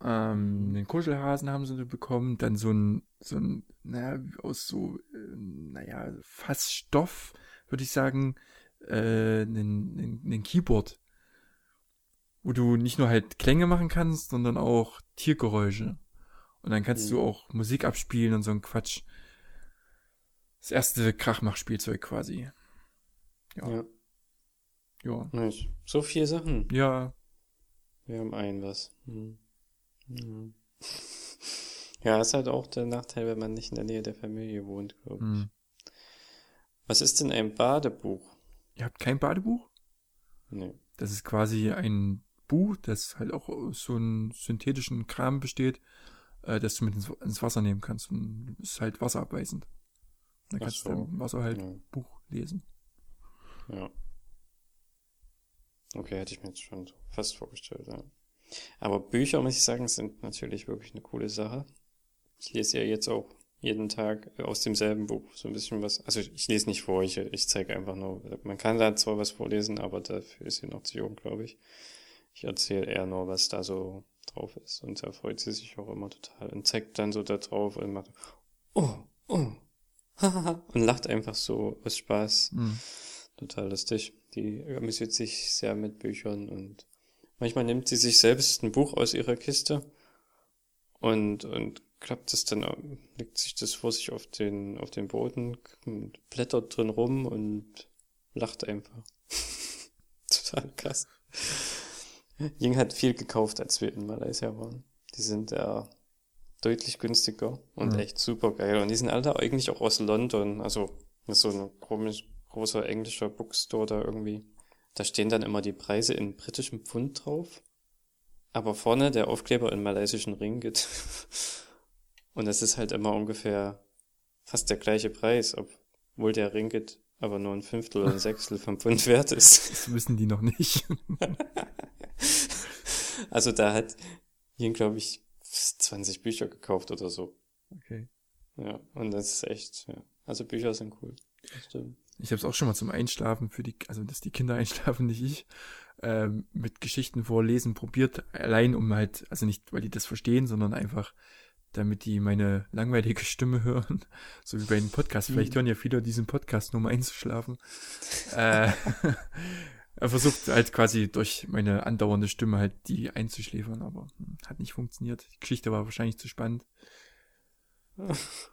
Ähm, den Kuschelhasen haben sie bekommen, dann so ein, so ein, naja, aus so, äh, naja, fast Stoff, würde ich sagen, äh, einen, einen, einen Keyboard, wo du nicht nur halt Klänge machen kannst, sondern auch Tiergeräusche. Und dann kannst mhm. du auch Musik abspielen und so ein Quatsch. Das erste Krachmach-Spielzeug quasi. Ja. Ja. ja. Nice. So viele Sachen. Ja. Wir haben ein was. Hm. Hm. Ja, ist halt auch der Nachteil, wenn man nicht in der Nähe der Familie wohnt, glaube ich. Hm. Was ist denn ein Badebuch? Ihr habt kein Badebuch? Nee. Das ist quasi ein Buch, das halt auch aus so einem synthetischen Kram besteht, äh, das du mit ins, ins, Wasser nehmen kannst und ist halt wasserabweisend. Dann kannst so. du im Wasser halt ja. Buch lesen. Ja. Okay, hätte ich mir jetzt schon fast vorgestellt, ja. Aber Bücher, muss ich sagen, sind natürlich wirklich eine coole Sache. Ich lese ja jetzt auch jeden Tag aus demselben Buch so ein bisschen was. Also ich lese nicht vor, ich, ich zeige einfach nur. Man kann da zwar was vorlesen, aber dafür ist sie noch zu jung, glaube ich. Ich erzähle eher nur, was da so drauf ist. Und da freut sie sich auch immer total und zeigt dann so da drauf und macht, oh, oh, und lacht einfach so aus Spaß. Mhm. Total lustig. Die amüsiert sich sehr mit Büchern und manchmal nimmt sie sich selbst ein Buch aus ihrer Kiste und, und klappt es dann, legt sich das vor sich auf den, auf den Boden, blättert drin rum und lacht einfach. Total krass. Ying hat viel gekauft, als wir in Malaysia waren. Die sind ja deutlich günstiger und mhm. echt super geil. Und die sind alle eigentlich auch aus London. Also so ein komisch, großer englischer Bookstore da irgendwie. Da stehen dann immer die Preise in britischem Pfund drauf. Aber vorne der Aufkleber in malaysischen Ringgit. Und es ist halt immer ungefähr fast der gleiche Preis, obwohl der Ringgit aber nur ein Fünftel oder ein Sechstel vom Pfund wert ist. Das wissen die noch nicht. also da hat Jen, glaube ich, 20 Bücher gekauft oder so. Okay. Ja, und das ist echt, ja. Also Bücher sind cool. Stimmt. Ich habe es auch schon mal zum Einschlafen für die, also dass die Kinder einschlafen, nicht ich, ähm, mit Geschichten vorlesen probiert, allein um halt, also nicht, weil die das verstehen, sondern einfach, damit die meine langweilige Stimme hören, so wie bei einem Podcast. Vielleicht mhm. hören ja viele diesen Podcast nur um einzuschlafen. äh, er versucht halt quasi durch meine andauernde Stimme halt die einzuschläfern, aber hm, hat nicht funktioniert. Die Geschichte war wahrscheinlich zu spannend.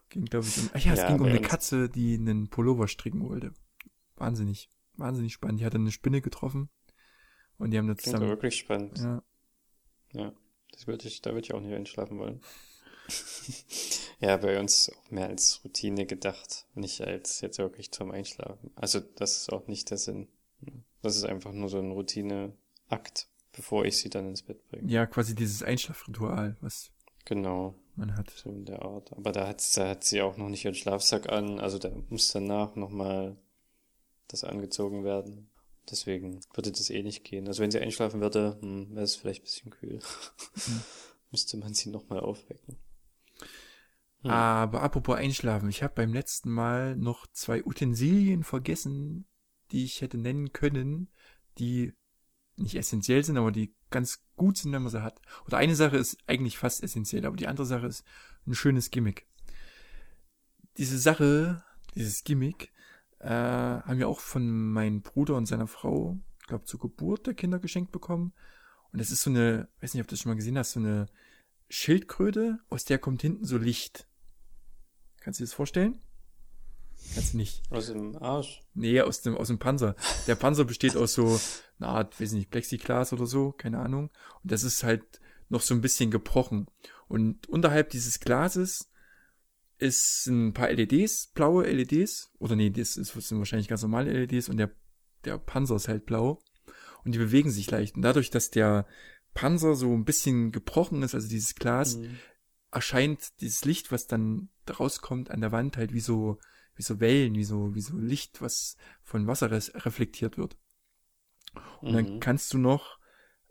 Ging, glaube ich, um, ach ja, es ja, ging um eine Katze, die einen Pullover stricken wollte. Wahnsinnig, wahnsinnig spannend. Die hatte eine Spinne getroffen und die haben das zusammen. wirklich spannend. Ja. Ja, das würde ich, da würde ich auch nicht einschlafen wollen. ja, bei uns auch mehr als Routine gedacht, nicht als jetzt wirklich zum Einschlafen. Also das ist auch nicht der Sinn. Das ist einfach nur so ein Routineakt, bevor ich sie dann ins Bett bringe. Ja, quasi dieses Einschlafritual, was genau man hat. So in der Art. Aber da hat, da hat sie auch noch nicht ihren Schlafsack an, also da muss danach nochmal das angezogen werden. Deswegen würde das eh nicht gehen. Also wenn sie einschlafen würde, hm, wäre es vielleicht ein bisschen kühl. Mhm. Müsste man sie nochmal aufwecken. Hm. Aber apropos Einschlafen, ich habe beim letzten Mal noch zwei Utensilien vergessen, die ich hätte nennen können, die nicht essentiell sind, aber die ganz gut sind, wenn man sie hat. Oder eine Sache ist eigentlich fast essentiell, aber die andere Sache ist ein schönes Gimmick. Diese Sache, dieses Gimmick, äh, haben wir auch von meinem Bruder und seiner Frau, ich glaube, zur Geburt der Kinder geschenkt bekommen. Und das ist so eine, weiß nicht, ob du das schon mal gesehen hast, so eine Schildkröte, aus der kommt hinten so Licht. Kannst du dir das vorstellen? Kannst du nicht. Aus dem Arsch? Nee, aus dem, aus dem Panzer. Der Panzer besteht aus so eine Art, weiß nicht, Plexiglas oder so, keine Ahnung. Und das ist halt noch so ein bisschen gebrochen. Und unterhalb dieses Glases ist ein paar LEDs, blaue LEDs. Oder nee, das, ist, das sind wahrscheinlich ganz normale LEDs und der, der Panzer ist halt blau. Und die bewegen sich leicht. Und dadurch, dass der Panzer so ein bisschen gebrochen ist, also dieses Glas, mhm. erscheint dieses Licht, was dann rauskommt an der Wand, halt wie so, wie so Wellen, wie so, wie so Licht, was von Wasser reflektiert wird. Und mhm. dann kannst du noch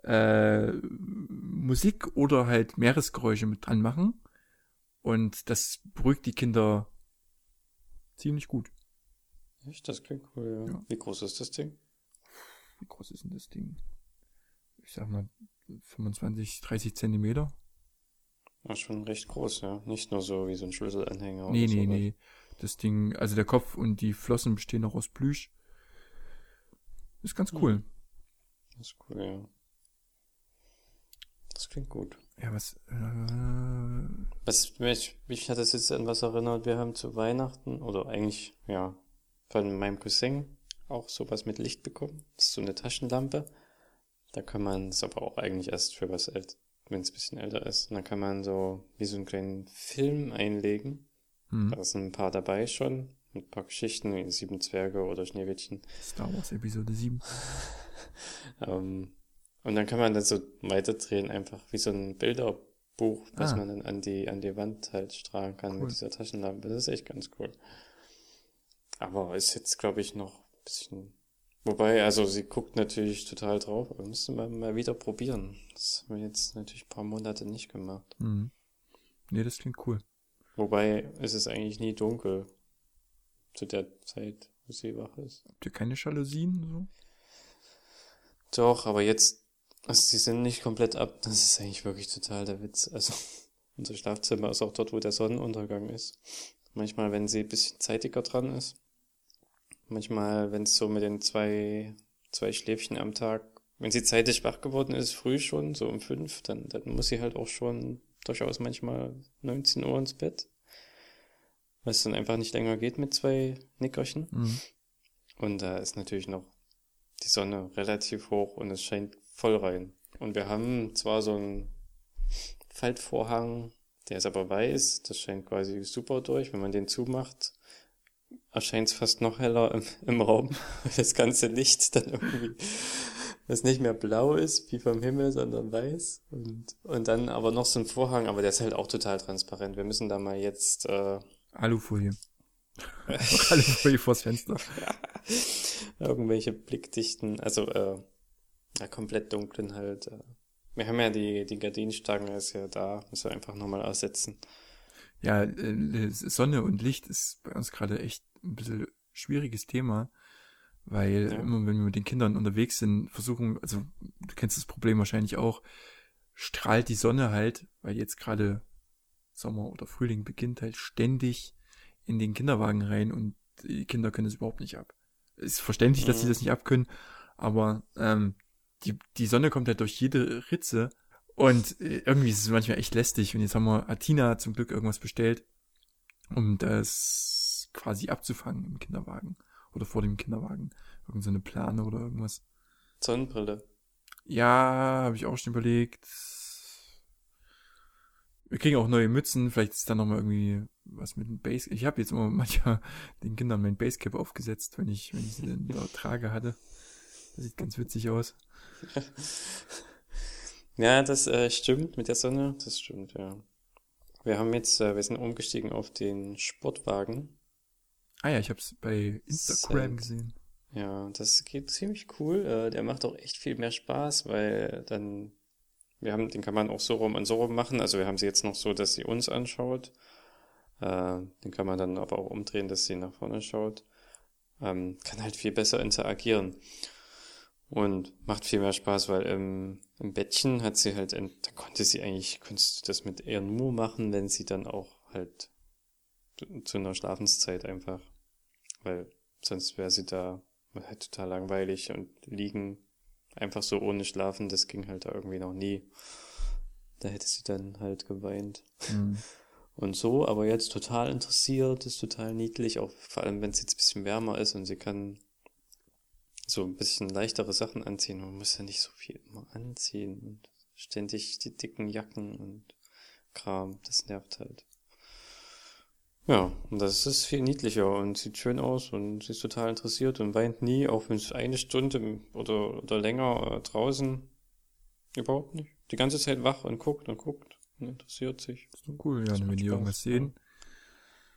äh, Musik oder halt Meeresgeräusche mit dran machen. Und das beruhigt die Kinder ziemlich gut. Echt? Das klingt cool, ja. ja. Wie groß ist das Ding? Wie groß ist denn das Ding? Ich sag mal 25, 30 Zentimeter. War schon recht groß, ja. Nicht nur so wie so ein Schlüsselanhänger. Nee, nee, sowas. nee. Das Ding, also der Kopf und die Flossen bestehen noch aus Plüsch. Ist ganz cool. Das ist cool, ja. Das klingt gut. Ja, was, äh, Was mich, mich hat das jetzt an was erinnert, wir haben zu Weihnachten, oder eigentlich, ja, von meinem Cousin auch sowas mit Licht bekommen. Das ist so eine Taschenlampe. Da kann man, ist aber auch eigentlich erst für was älter, wenn es ein bisschen älter ist. Und dann kann man so wie so einen kleinen Film einlegen. Hm, Da sind ein paar dabei schon. Ein paar Geschichten wie Sieben Zwerge oder Schneewittchen. Star Wars Episode 7. Ähm, und dann kann man das so weiterdrehen, einfach wie so ein Bilderbuch, was Ah. man dann an die, an die Wand halt strahlen kann Cool. mit dieser Taschenlampe. Das ist echt ganz cool. Aber ist jetzt, glaube ich, noch ein bisschen. Wobei, also sie guckt natürlich total drauf, aber müsste man mal wieder probieren. Das haben wir jetzt natürlich ein paar Monate nicht gemacht. Mhm. Nee, das klingt cool. Wobei es ist eigentlich nie dunkel zu der Zeit, wo sie wach ist. Habt ihr keine Jalousien? So? Doch, aber jetzt, also die sind nicht komplett ab. Das ist eigentlich wirklich total der Witz. Also unser Schlafzimmer ist auch dort, wo der Sonnenuntergang ist. Manchmal, wenn sie ein bisschen zeitiger dran ist. Manchmal, wenn es so mit den zwei, zwei Schläfchen am Tag, wenn sie zeitig wach geworden ist, früh schon, so um fünf, dann, dann muss sie halt auch schon durchaus manchmal 19 Uhr ins Bett. Weil es dann einfach nicht länger geht mit zwei Nickerchen. Mhm. Und da ist natürlich noch die Sonne relativ hoch und es scheint voll rein. Und wir haben zwar so einen Faltvorhang, der ist aber weiß, das scheint quasi super durch. Wenn man den zumacht, erscheint es fast noch heller im, im Raum. Das ganze Licht dann irgendwie, das nicht mehr blau ist, wie vom Himmel, sondern weiß. Und, und dann aber noch so ein Vorhang, aber der ist halt auch total transparent. Wir müssen da mal jetzt äh, Alufolie. Alufolie vors Fenster. irgendwelche blickdichten, also äh, ja, komplett dunklen halt. Äh. Wir haben ja die, die Gardinenstange ist ja da, müssen wir einfach nochmal aussetzen. Ja, äh, Sonne und Licht ist bei uns gerade echt ein bisschen schwieriges Thema, weil Ja. immer wenn wir mit den Kindern unterwegs sind, versuchen, also du kennst das Problem wahrscheinlich auch, strahlt die Sonne halt, weil jetzt gerade Sommer oder Frühling beginnt, halt ständig in den Kinderwagen rein und die Kinder können es überhaupt nicht ab. Ist verständlich, dass sie Mhm. das nicht abkönnen, aber ähm, die, die Sonne kommt halt durch jede Ritze und äh, irgendwie ist es manchmal echt lästig. Und jetzt haben wir Atina zum Glück irgendwas bestellt, um das quasi abzufangen im Kinderwagen oder vor dem Kinderwagen. Irgend so eine Plane oder irgendwas. Sonnenbrille. Ja, habe ich auch schon überlegt. Wir kriegen auch neue Mützen, vielleicht ist da nochmal irgendwie was mit dem Base. Ich habe jetzt immer manchmal den Kindern mein Basecap aufgesetzt, wenn ich, wenn ich sie dann da trage hatte. Das sieht ganz witzig aus. Ja, das äh, stimmt mit der Sonne, das stimmt, ja. Wir haben jetzt, äh, wir sind umgestiegen auf den Sportwagen. Ah ja, ich habe es bei Instagram Same. gesehen. Ja, das geht ziemlich cool. Äh, der macht auch echt viel mehr Spaß, weil dann, wir haben, den kann man auch so rum und so rum machen. Also wir haben sie jetzt noch so, dass sie uns anschaut. Äh, den kann man dann aber auch umdrehen, dass sie nach vorne schaut. Ähm, kann halt viel besser interagieren. Und macht viel mehr Spaß, weil im, im Bettchen hat sie halt, da konnte sie eigentlich, konntest du das mit ihr nur machen, wenn sie dann auch halt zu- zu einer Schlafenszeit einfach. Weil sonst wäre sie da halt total langweilig und liegen einfach so ohne Schlafen, das ging halt da irgendwie noch nie. Da hätte sie dann halt geweint. Hm. Und so, aber jetzt total interessiert, ist total niedlich, auch vor allem wenn es jetzt ein bisschen wärmer ist und sie kann so ein bisschen leichtere Sachen anziehen. Man muss ja nicht so viel immer anziehen und ständig die dicken Jacken und Kram, das nervt halt. Ja, und das ist viel niedlicher und sieht schön aus und sie ist total interessiert und weint nie, auch wenn es eine Stunde oder, oder länger äh, draußen überhaupt nicht. Die ganze Zeit wach und guckt und guckt und interessiert sich. Ist doch cool, ja, Das wenn die irgendwas sehen.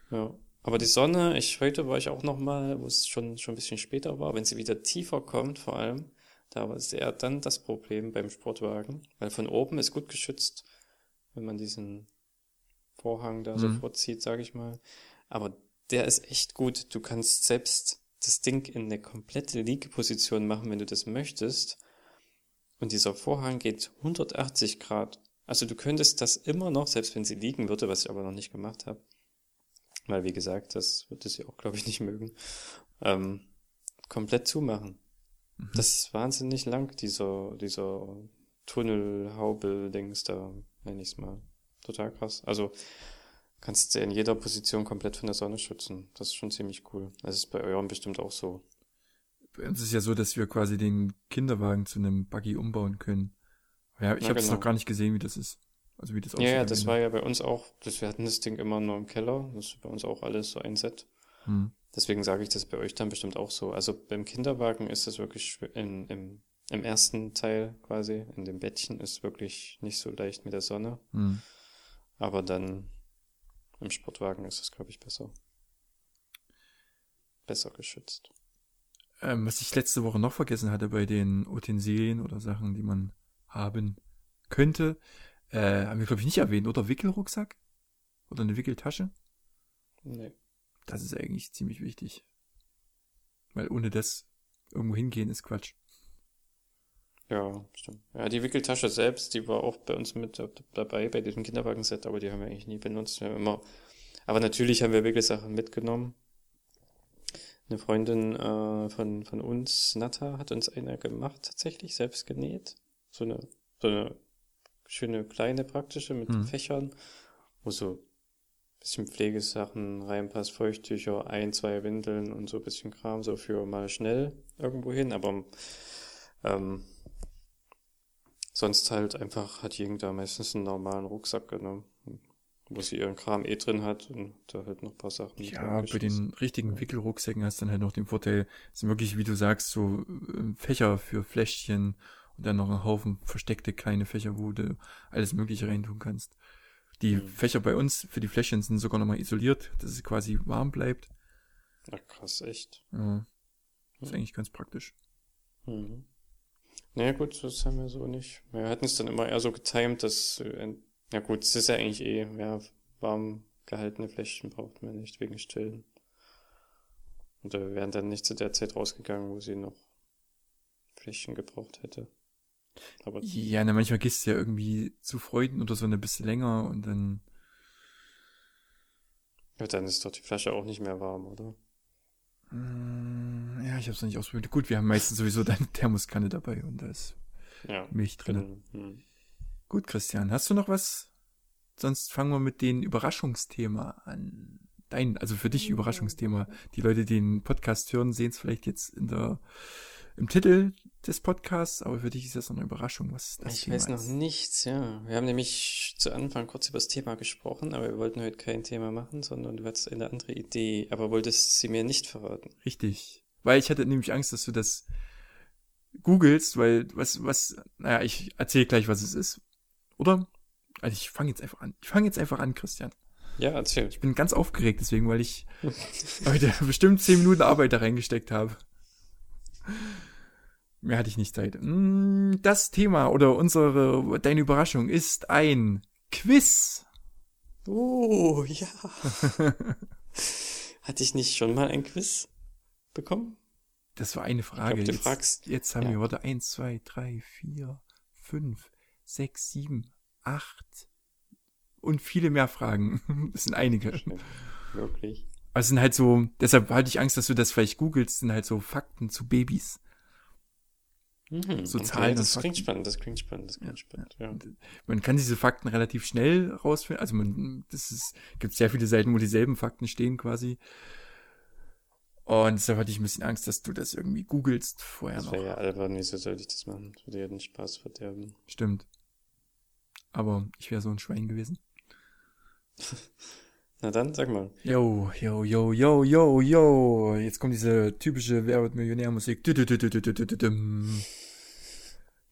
Ja. Aber die Sonne, ich, heute war ich auch noch mal, wo es schon, schon ein bisschen später war, wenn sie wieder tiefer kommt, vor allem, da war es eher dann das Problem beim Sportwagen, weil von oben ist gut geschützt, wenn man diesen Vorhang da so Mhm. vorzieht, sage ich mal. Aber der ist echt gut. Du kannst selbst das Ding in eine komplette Liegeposition machen, wenn du das möchtest. Und dieser Vorhang geht 180 Grad Also du könntest das immer noch, selbst wenn sie liegen würde, was ich aber noch nicht gemacht habe, weil wie gesagt, das würde sie auch, glaube ich, nicht mögen, ähm, komplett zumachen. Mhm. Das ist wahnsinnig lang, dieser, dieser Tunnelhaubel-Dings da, nenne ich es mal. Total krass. Also kannst du in jeder Position komplett von der Sonne schützen. Das ist schon ziemlich cool. Das ist bei eurem bestimmt auch so. Bei uns ist ja so, dass wir quasi den Kinderwagen zu einem Buggy umbauen können. Ja, ich Ja, habe es genau. noch gar nicht gesehen, wie das ist. Also wie das Ja, ja, am das war ja bei uns auch, das, wir hatten das Ding immer nur im Keller. Das ist bei uns auch alles so ein Set. Hm. Deswegen sage ich das bei euch dann bestimmt auch so. Also beim Kinderwagen ist das wirklich in, im, im ersten Teil quasi, in dem Bettchen ist wirklich nicht so leicht mit der Sonne. Hm. Aber dann im Sportwagen ist es, glaube ich, besser. Besser geschützt. Ähm, was ich letzte Woche noch vergessen hatte bei den Utensilien oder Sachen, die man haben könnte, äh, haben wir, glaube ich, nicht erwähnt, oder Wickelrucksack? Oder eine Wickeltasche? Nee. Das ist eigentlich ziemlich wichtig. Weil ohne das irgendwo hingehen ist Quatsch. Ja, stimmt. Ja, die Wickeltasche selbst, die war auch bei uns mit dab- dabei, bei diesem Kinderwagenset, aber die haben wir eigentlich nie benutzt. Wir haben immer, aber natürlich haben wir Wickelsachen mitgenommen. Eine Freundin äh, von, von uns, Natta, hat uns eine gemacht, tatsächlich, selbst genäht. So eine, so eine schöne kleine praktische mit Hm. Fächern, wo so ein bisschen Pflegesachen reinpasst, Feuchttücher, ein, zwei Windeln und so ein bisschen Kram, so für mal schnell irgendwo hin, aber ähm, sonst halt einfach hat Jing da meistens einen normalen Rucksack genommen, wo sie ihren Kram eh drin hat und da halt noch ein paar Sachen mit Ja, bei den richtigen Wickelrucksäcken hast du dann halt noch den Vorteil, es sind wirklich, wie du sagst, so äh, Fächer für Fläschchen und dann noch ein Haufen versteckte kleine Fächer, wo du alles Mögliche reintun kannst. Die Mhm. Fächer bei uns für die Fläschchen sind sogar nochmal isoliert, dass es quasi warm bleibt. Na krass, echt. Ja, ist Mhm. eigentlich ganz praktisch. Mhm. Naja, gut, das haben wir so nicht. Wir hatten es dann immer eher so getimt, dass, äh, ja gut, es ist ja eigentlich eh, ja, warm gehaltene Fläschchen braucht man nicht wegen Stillen. Und wir wären dann nicht zu der Zeit rausgegangen, wo sie noch Fläschchen gebraucht hätte. Aber Ja, na, manchmal gehst du ja irgendwie zu Freunden oder so eine bisschen länger und dann, ja, dann ist doch die Flasche auch nicht mehr warm, oder? Mm, ja, ich hab's noch nicht ausprobiert. Gut, wir haben meistens sowieso deine Thermoskanne dabei und da ist Ja, Milch drin. genau. Hm. Gut, Christian, hast du noch was? Sonst fangen wir mit dem Überraschungsthema an. Dein, also für dich Überraschungsthema. Die Leute, die den Podcast hören, sehen es vielleicht jetzt in der, im Titel des Podcasts, aber für dich ist das noch eine Überraschung, was das Ich Thema weiß noch ist. nichts, ja. Wir haben nämlich zu Anfang kurz über das Thema gesprochen, aber wir wollten heute kein Thema machen, sondern du hattest eine andere Idee, aber wolltest sie mir nicht verraten. Richtig. Weil ich hatte nämlich Angst, dass du das googelst, weil was, was, naja, ich erzähle gleich, was es ist. Oder? Also ich fange jetzt einfach an. Ich fange jetzt einfach an, Christian. Ja, erzähl. Ich bin ganz aufgeregt deswegen, weil ich heute bestimmt zehn Minuten Arbeit da reingesteckt habe. Mehr hatte ich nicht Zeit. Mm, Das Thema oder unsere, deine Überraschung ist ein Quiz. Oh, ja. Hatte ich nicht schon mal ein Quiz bekommen? Das war eine Frage. du jetzt, fragst- jetzt haben ja. wir, warte, eins, zwei, drei, vier, fünf, sechs, sieben, acht und viele mehr Fragen. Das sind einige. Wirklich? Aber es sind halt so, deshalb hatte ich Angst, dass du das vielleicht googelst, sind halt so Fakten zu Babys. Mhm, So okay, Zahlen und das klingt spannend, das klingt spannend, das klingt spannend, ja. Und Man kann diese Fakten relativ schnell rausfinden. Also man, das ist, gibt sehr viele Seiten, wo dieselben Fakten stehen quasi. Und deshalb hatte ich ein bisschen Angst, dass du das irgendwie googelst vorher Das noch. wäre ja albern, wieso sollte ich das machen? Das würde ja den Spaß verderben. Stimmt. Aber ich wäre so ein Schwein gewesen. Na dann, sag mal. Yo, yo, yo, yo, yo, yo. Jetzt kommt diese typische Wer wird Millionär-Musik.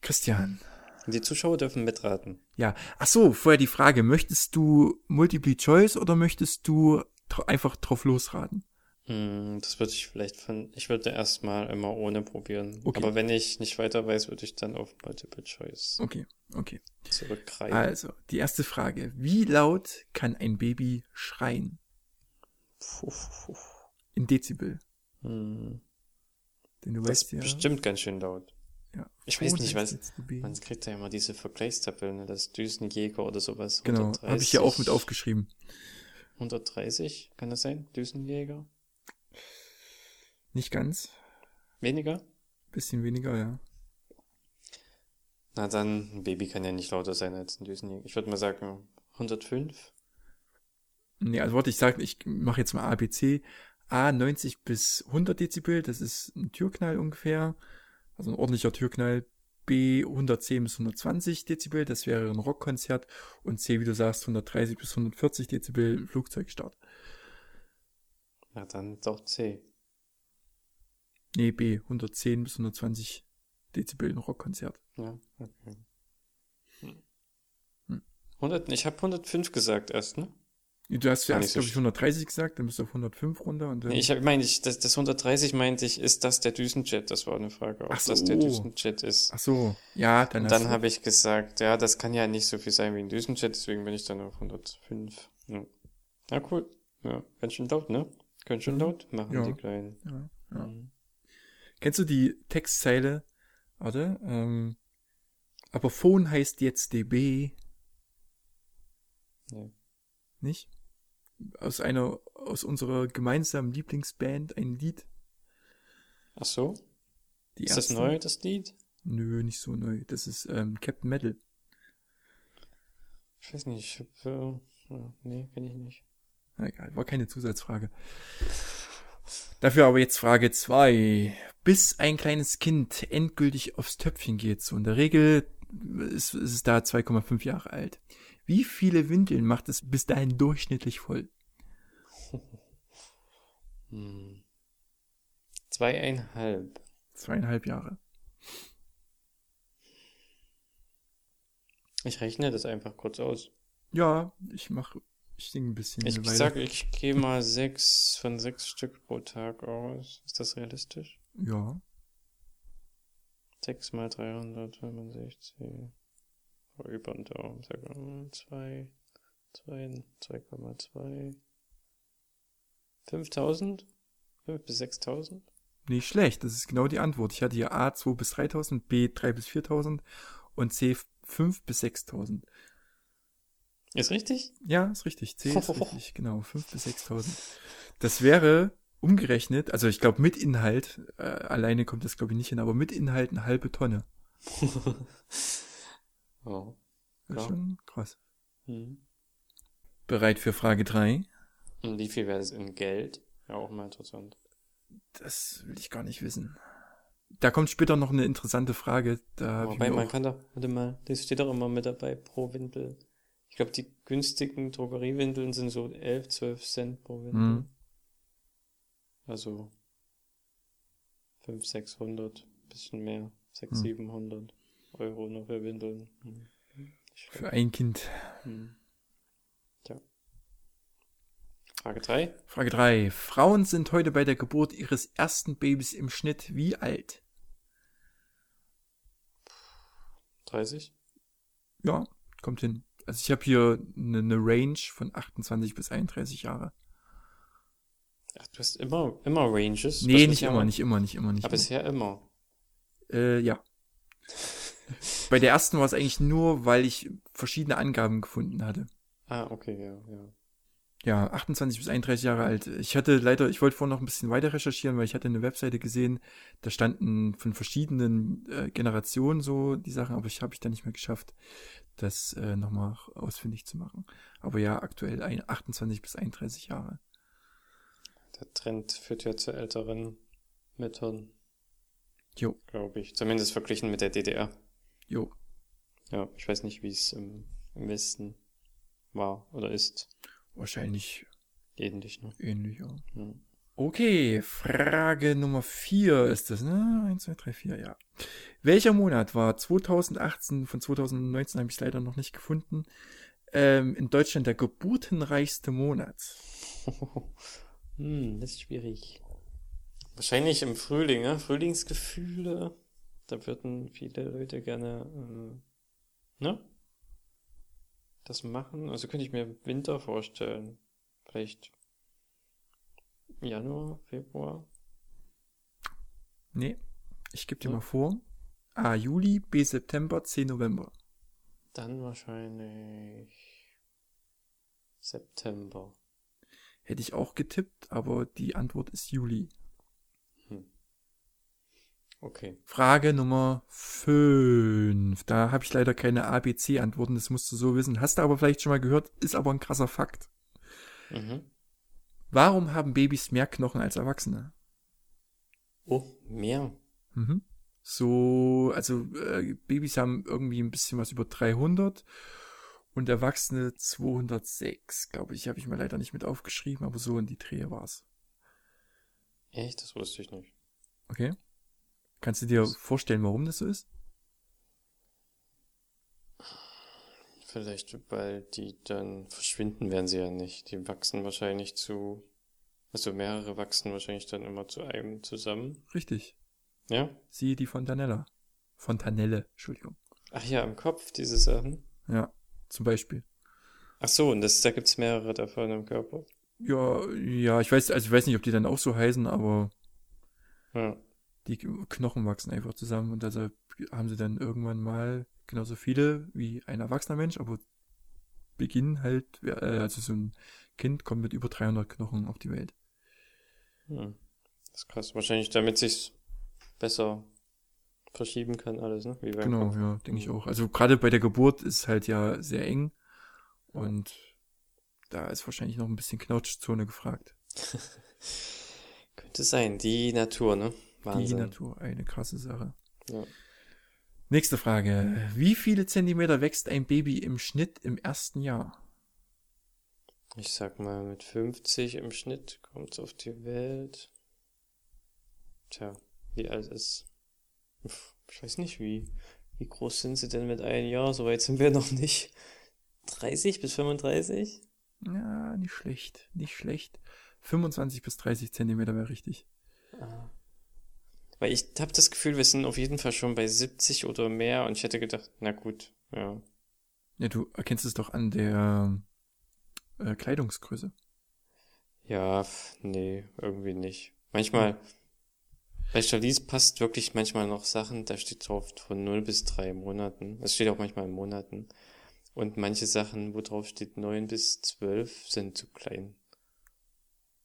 Christian. Die Zuschauer dürfen mitraten. Ja. Ach so, vorher die Frage. Möchtest du Multiple Choice oder möchtest du einfach drauf losraten? Hm, das würde ich vielleicht von, ich würde erstmal immer ohne probieren. Okay. Aber wenn ich nicht weiter weiß, würde ich dann auf Multiple Choice Okay, okay. zurückgreifen. Also, die erste Frage. Wie laut kann ein Baby schreien? Puh, puh, puh. In Dezibel. Hm, Denn du das weißt ist ja. bestimmt ganz schön laut. Ja. Ich weiß nicht, was. Man kriegt ja immer diese Vergleichstabellen, ne? das Düsenjäger oder sowas. Genau, habe ich ja auch mit 130. aufgeschrieben. 130, kann das sein? Düsenjäger? Nicht ganz, Weniger? bisschen weniger, ja. Na dann, ein Baby kann ja nicht lauter sein als ein Düsenjäger. Ich würde mal sagen 105. Nee, also warte, ich sage, ich mache jetzt mal ABC. A 90 bis 100 Dezibel, das ist ein Türknall ungefähr, also ein ordentlicher Türknall. B 110 bis 120 Dezibel, das wäre ein Rockkonzert. Und C, wie du sagst, 130 bis 140 Dezibel Flugzeugstart. Na dann doch C. Nee, B 110 bis 120 Dezibel ein Rockkonzert. Ja, okay. Hm. Hm. 100, ich habe 105 gesagt erst, ne? Du hast nicht so glaube ich, sch- 130 gesagt, dann bist du auf 105 runter und dann. Nee, ich meine, ich, das, das 130 meinte ich, ist das der Düsenjet? Das war eine Frage, ob Ach das der so. Düsenjet ist. Ach so, ja, dann Und hast dann habe ich gesagt, ja, das kann ja nicht so viel sein wie ein Düsenjet, deswegen bin ich dann auf 105. Ja, ja cool. Ja, ganz schön laut, ne? Ganz schön Mhm. laut machen Ja. die Kleinen. Ja, ja. Mhm. Kennst du die Textzeile? Warte, ähm, aber Phone heißt jetzt DB, Nee. nicht? Aus einer, aus unserer gemeinsamen Lieblingsband ein Lied. Ach so? Die ist das erste- neu, das Lied? Nö, nicht so neu. Das ist ähm, Captain Metal. Ich weiß nicht, ich hab, äh, nee, kenn ich nicht. Na egal, war keine Zusatzfrage. Dafür aber jetzt Frage zwei. Bis ein kleines Kind endgültig aufs Töpfchen geht, so in der Regel ist, ist es da 2,5 Jahre alt. Wie viele Windeln macht es bis dahin durchschnittlich voll? Hm. Zweieinhalb. Zweieinhalb Jahre. Ich rechne das einfach kurz aus. Ja, ich mach, ich singe ein bisschen. Ich eine Weile. sag, ich gehe mal sechs von sechs Stück pro Tag aus. Ist das realistisch? Ja, Sechs mal 365. Oh, Über den Daumen. Sag mal, zwei, zwei, 2,2. 5000? 5 bis 6000? nicht schlecht. Das ist genau die Antwort. Ich hatte hier A 2 bis 3000, B 3 bis 4000 und C 5 bis 6000. Ist richtig? Ja, ist richtig. C ist richtig, genau. 5 bis 6.000. Das wäre umgerechnet, also ich glaube mit Inhalt, äh, alleine kommt das glaube ich nicht hin, aber mit Inhalt eine halbe Tonne. oh. Das ist schon krass. Hm. Bereit für Frage 3? Und wie viel wäre es in Geld? Ja, auch mal interessant. Das will ich gar nicht wissen. Da kommt später noch eine interessante Frage. Da Wobei, man auch, kann doch, warte mal, das steht doch immer mit dabei pro Windel. Ich glaube, die günstigen Drogeriewindeln sind so 11, 12 Cent pro Windel. Mhm. Also 5, 600, bisschen mehr, 6, Mhm. 700 Euro nur für Windeln. Hm. Für ein Kind. hm. Tja. Frage 3. Frage 3. Frauen sind heute bei der Geburt ihres ersten Babys im Schnitt wie alt? 30. Ja, kommt hin. Also ich habe hier eine, eine Range von 28 bis 31 Jahre. Ach, du hast immer, immer Ranges. Nee, nicht immer, nicht immer, nicht immer, nicht Aber immer. bisher immer. Äh, ja. Bei der ersten war es eigentlich nur, weil ich verschiedene Angaben gefunden hatte. Ah, okay, ja, ja. Ja, 28 bis 31 Jahre alt. Ich hatte leider, ich wollte vorhin noch ein bisschen weiter recherchieren, weil ich hatte eine Webseite gesehen, da standen von verschiedenen äh, Generationen so die Sachen, aber ich habe ich dann nicht mehr geschafft, das äh, nochmal ausfindig zu machen. Aber ja, aktuell ein 28 bis 31 Jahre. Der Trend führt ja zu älteren Müttern, Jo, glaube ich. Zumindest verglichen mit der DDR. jo. Ja, ich weiß nicht, wie es im, im Westen war oder ist. Wahrscheinlich Ähnlich, ne? ähnlich, ja. Ja. Okay, Frage Nummer vier ist das, ne? Eins, zwei, drei, vier, ja. Welcher Monat war 2018, von 2019 habe ich es leider noch nicht gefunden, ähm, in Deutschland der geburtenreichste Monat? hm, das ist schwierig. Wahrscheinlich im Frühling, ne? Frühlingsgefühle. Da würden viele Leute gerne, äh, ne? Das machen. Also könnte ich mir Winter vorstellen. Vielleicht Januar, Februar. Nee, ich gebe dir Ja. mal vor. A. Juli, B. September, C. November. Dann wahrscheinlich September. Hätte ich auch getippt, aber die Antwort ist Juli. Okay. Frage Nummer 5. Da habe ich leider keine ABC-Antworten, das musst du so wissen. Hast du aber vielleicht schon mal gehört, ist aber ein krasser Fakt. Mhm. Warum haben Babys mehr Knochen als Erwachsene? Oh, mehr. Mhm. So, also äh, Babys haben irgendwie ein bisschen was über 300 und Erwachsene 206, glaube ich. Habe ich mir leider nicht mit aufgeschrieben, aber so in die Drehe war's. Echt? Das wusste ich nicht. Okay. Kannst du dir vorstellen, warum das so ist? Vielleicht, weil die dann verschwinden werden sie ja nicht. Die wachsen wahrscheinlich zu, also mehrere wachsen wahrscheinlich dann immer zu einem zusammen. Richtig. Ja? Siehe die Fontanella. Fontanelle, Entschuldigung. Ach ja, im Kopf, diese Sachen. Ja, zum Beispiel. Ach so, und das, da gibt's mehrere davon im Körper. Ja, ja, ich weiß, also ich weiß nicht, ob die dann auch so heißen, aber Ja. die Knochen wachsen einfach zusammen und deshalb haben sie dann irgendwann mal genauso viele wie ein erwachsener Mensch, aber beginnen halt, äh, also so ein Kind kommt mit über 300 Knochen auf die Welt. Hm. Das ist krass. Wahrscheinlich, damit sich's besser verschieben kann, alles, ne? Genau, Kopf. ja, denke ich auch. Also gerade bei der Geburt ist halt ja sehr eng und da ist wahrscheinlich noch ein bisschen Knautschzone gefragt. Könnte sein. Die Natur, ne? Die Wahnsinn. Natur, eine krasse Sache. Ja. Nächste Frage. Wie viele Zentimeter wächst ein Baby im Schnitt im ersten Jahr? Ich sag mal, mit 50 im Schnitt kommt's auf die Welt. Tja, wie alt ist? Ich weiß nicht, wie, wie groß sind sie denn mit einem Jahr? So weit sind wir noch nicht. 30 bis 35? Ja, nicht schlecht, nicht schlecht. 25 bis 30 Zentimeter wäre richtig. Ah. Weil ich habe das Gefühl, wir sind auf jeden Fall schon bei 70 oder mehr und ich hätte gedacht, na gut, ja. Ja, du erkennst es doch an der äh, Kleidungsgröße. Ja, nee, irgendwie nicht. Manchmal, bei Charlize passt wirklich manchmal noch Sachen, da steht drauf von 0 bis 3 Monaten. Es steht auch manchmal in Monaten. Und manche Sachen, wo drauf steht 9 bis 12, sind zu klein.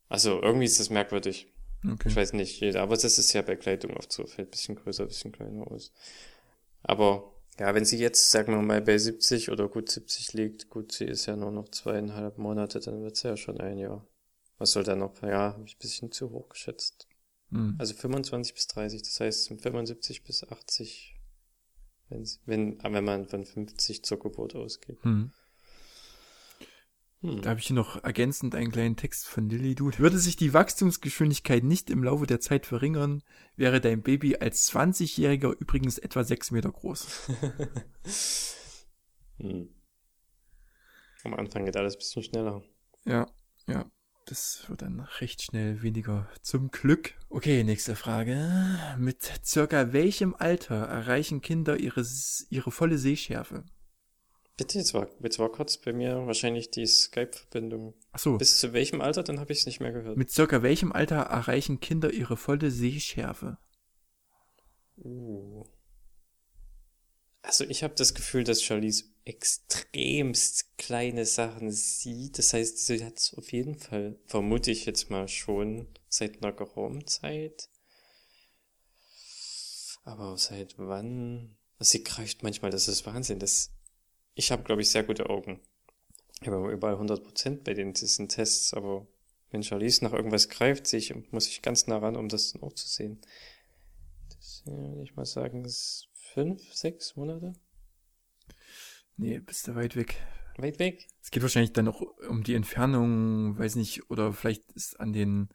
Also irgendwie ist das merkwürdig. Okay. Ich weiß nicht, jeder, aber das ist ja bei Kleidung oft so, fällt ein bisschen größer, ein bisschen kleiner aus. Aber ja, wenn sie jetzt, sagen wir mal, bei 70 oder gut 70 liegt, gut, sie ist ja nur noch zweieinhalb Monate, dann wird's ja schon ein Jahr. Was soll da noch? Ja, habe ich ein bisschen zu hoch geschätzt. Hm. Also 25 bis 30, das heißt 75 bis 80, wenn, wenn, wenn man von 50 zur Geburt ausgeht. Hm. Hm. Da habe ich hier noch ergänzend einen kleinen Text von Lilly Dude. Würde sich die Wachstumsgeschwindigkeit nicht im Laufe der Zeit verringern, wäre dein Baby als 20-Jähriger übrigens etwa 6 Meter groß. hm. Am Anfang geht alles ein bisschen schneller. Ja, ja. Das wird dann recht schnell weniger zum Glück. Okay, nächste Frage. Mit circa welchem Alter erreichen Kinder ihre, ihre volle Sehschärfe? Bitte, jetzt war, jetzt war kurz bei mir wahrscheinlich die Skype-Verbindung. Ach so. Bis zu welchem Alter? Dann habe ich es nicht mehr gehört. Mit circa welchem Alter erreichen Kinder ihre volle Sehschärfe? Uh. Also ich habe das Gefühl, dass Charlize extremst kleine Sachen sieht. Das heißt, sie hat auf jeden Fall, vermute ich jetzt mal schon, seit einer geraumen Zeit. Aber seit wann? Also sie greift manchmal, das ist Wahnsinn. Das, ich habe, glaube ich, sehr gute Augen. Ich habe überall 100% bei den diesen Tests, aber wenn Charlize nach irgendwas greift, sehe ich, muss ich ganz nah ran, um das dann auch zu sehen. Das, würde ich mal sagen, ist fünf, sechs Monate. Nee, bist du weit weg. Weit weg. Es geht wahrscheinlich dann auch um die Entfernung, weiß nicht, oder vielleicht ist an den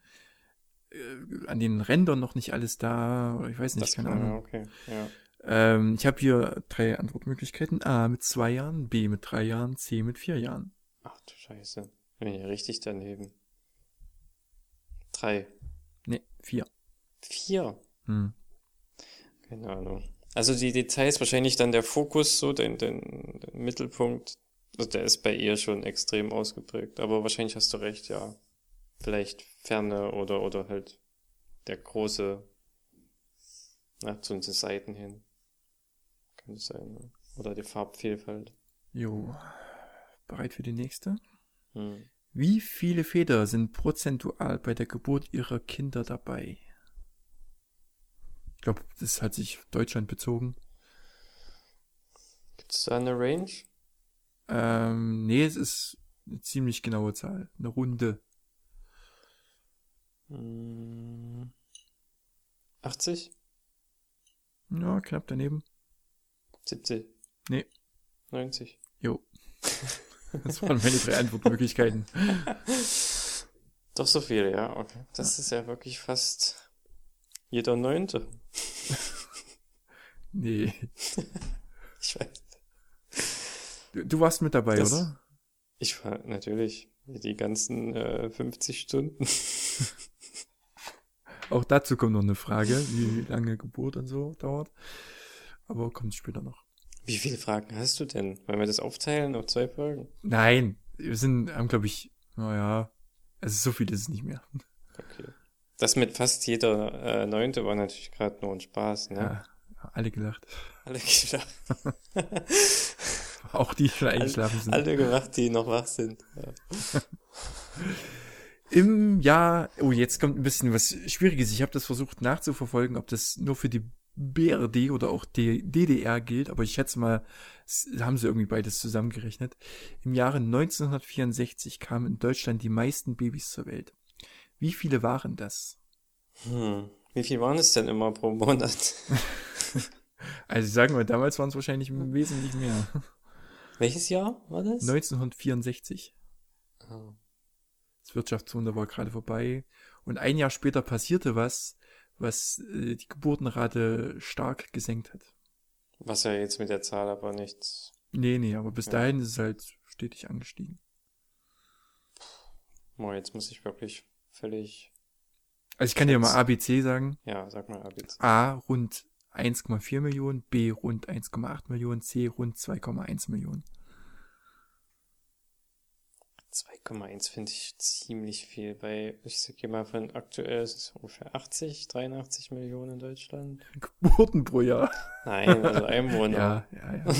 äh, an den Rändern noch nicht alles da, oder ich weiß nicht, Das keine kann, Ahnung. okay, ja. Ähm, ich habe hier drei Antwortmöglichkeiten. A mit zwei Jahren, B mit drei Jahren, C mit vier Jahren. Ach du Scheiße. Bin ich ja richtig daneben. Drei. Nee, vier. Vier. Hm. Keine Ahnung. Also die Details, wahrscheinlich dann der Fokus, so den, den, den Mittelpunkt, also der ist bei ihr schon extrem ausgeprägt. Aber wahrscheinlich hast du recht, ja. Vielleicht Ferne oder, oder halt der große, na, zu den Seiten hin. könnte sein. Ne? Oder die Farbvielfalt. Jo. Bereit für die nächste? Hm. Wie viele Väter sind prozentual bei der Geburt ihrer Kinder dabei? Ich glaube, das hat sich auf Deutschland bezogen. Gibt es da eine Range? Ähm, nee, es ist eine ziemlich genaue Zahl. Eine Runde. Hm. 80? Ja, knapp daneben. 70? Nee. 90? Jo. Das waren meine drei Antwortmöglichkeiten. Doch so viel, ja, okay. Das ist ja wirklich fast jeder Neunte. Nee. Ich weiß. Du, du warst mit dabei, Das- oder? Ich war natürlich die ganzen äh, 50 Stunden. Auch dazu kommt noch eine Frage, wie lange Geburt und so dauert. Aber kommt später noch. Wie viele Fragen hast du denn? Wollen wir das aufteilen auf zwei Folgen? Nein, wir sind, haben, glaube ich, naja, also so viel ist es nicht mehr. Okay. Das mit fast jeder äh, Neunte war natürlich gerade nur ein Spaß, ne? Ja, alle gelacht. Alle gedacht, Auch die, die schon eingeschlafen sind. alle gemacht, die noch wach sind. Ja. Im Jahr, oh, jetzt kommt ein bisschen was Schwieriges. Ich habe das versucht nachzuverfolgen, ob das nur für die BRD oder auch die DDR gilt, aber ich schätze mal, haben sie irgendwie beides zusammengerechnet. Im Jahre 1964 kamen in Deutschland die meisten Babys zur Welt. Wie viele waren das? Hm. Wie viel waren es denn immer pro Monat? Also sagen wir, damals waren es wahrscheinlich wesentlich mehr. Welches Jahr war das? 1964. Oh. Das Wirtschaftswunder war gerade vorbei. Und ein Jahr später passierte was, was äh, die Geburtenrate stark gesenkt hat. Was ja jetzt mit der Zahl aber nichts. Nee, nee, aber bis Ja. dahin ist es halt stetig angestiegen. Boah, jetzt muss ich wirklich völlig. Also ich kann dir mal. ABC sagen. Ja, sag mal ABC. A rund 1,4 Millionen, B rund 1,8 Millionen, C rund 2,1 Millionen. 2,1 finde ich ziemlich viel. Bei, ich sag hier mal von aktuell ist es ungefähr 80, 83 Millionen in Deutschland. Geburten pro Jahr. Nein, also Einwohner. Ja, ja, ja.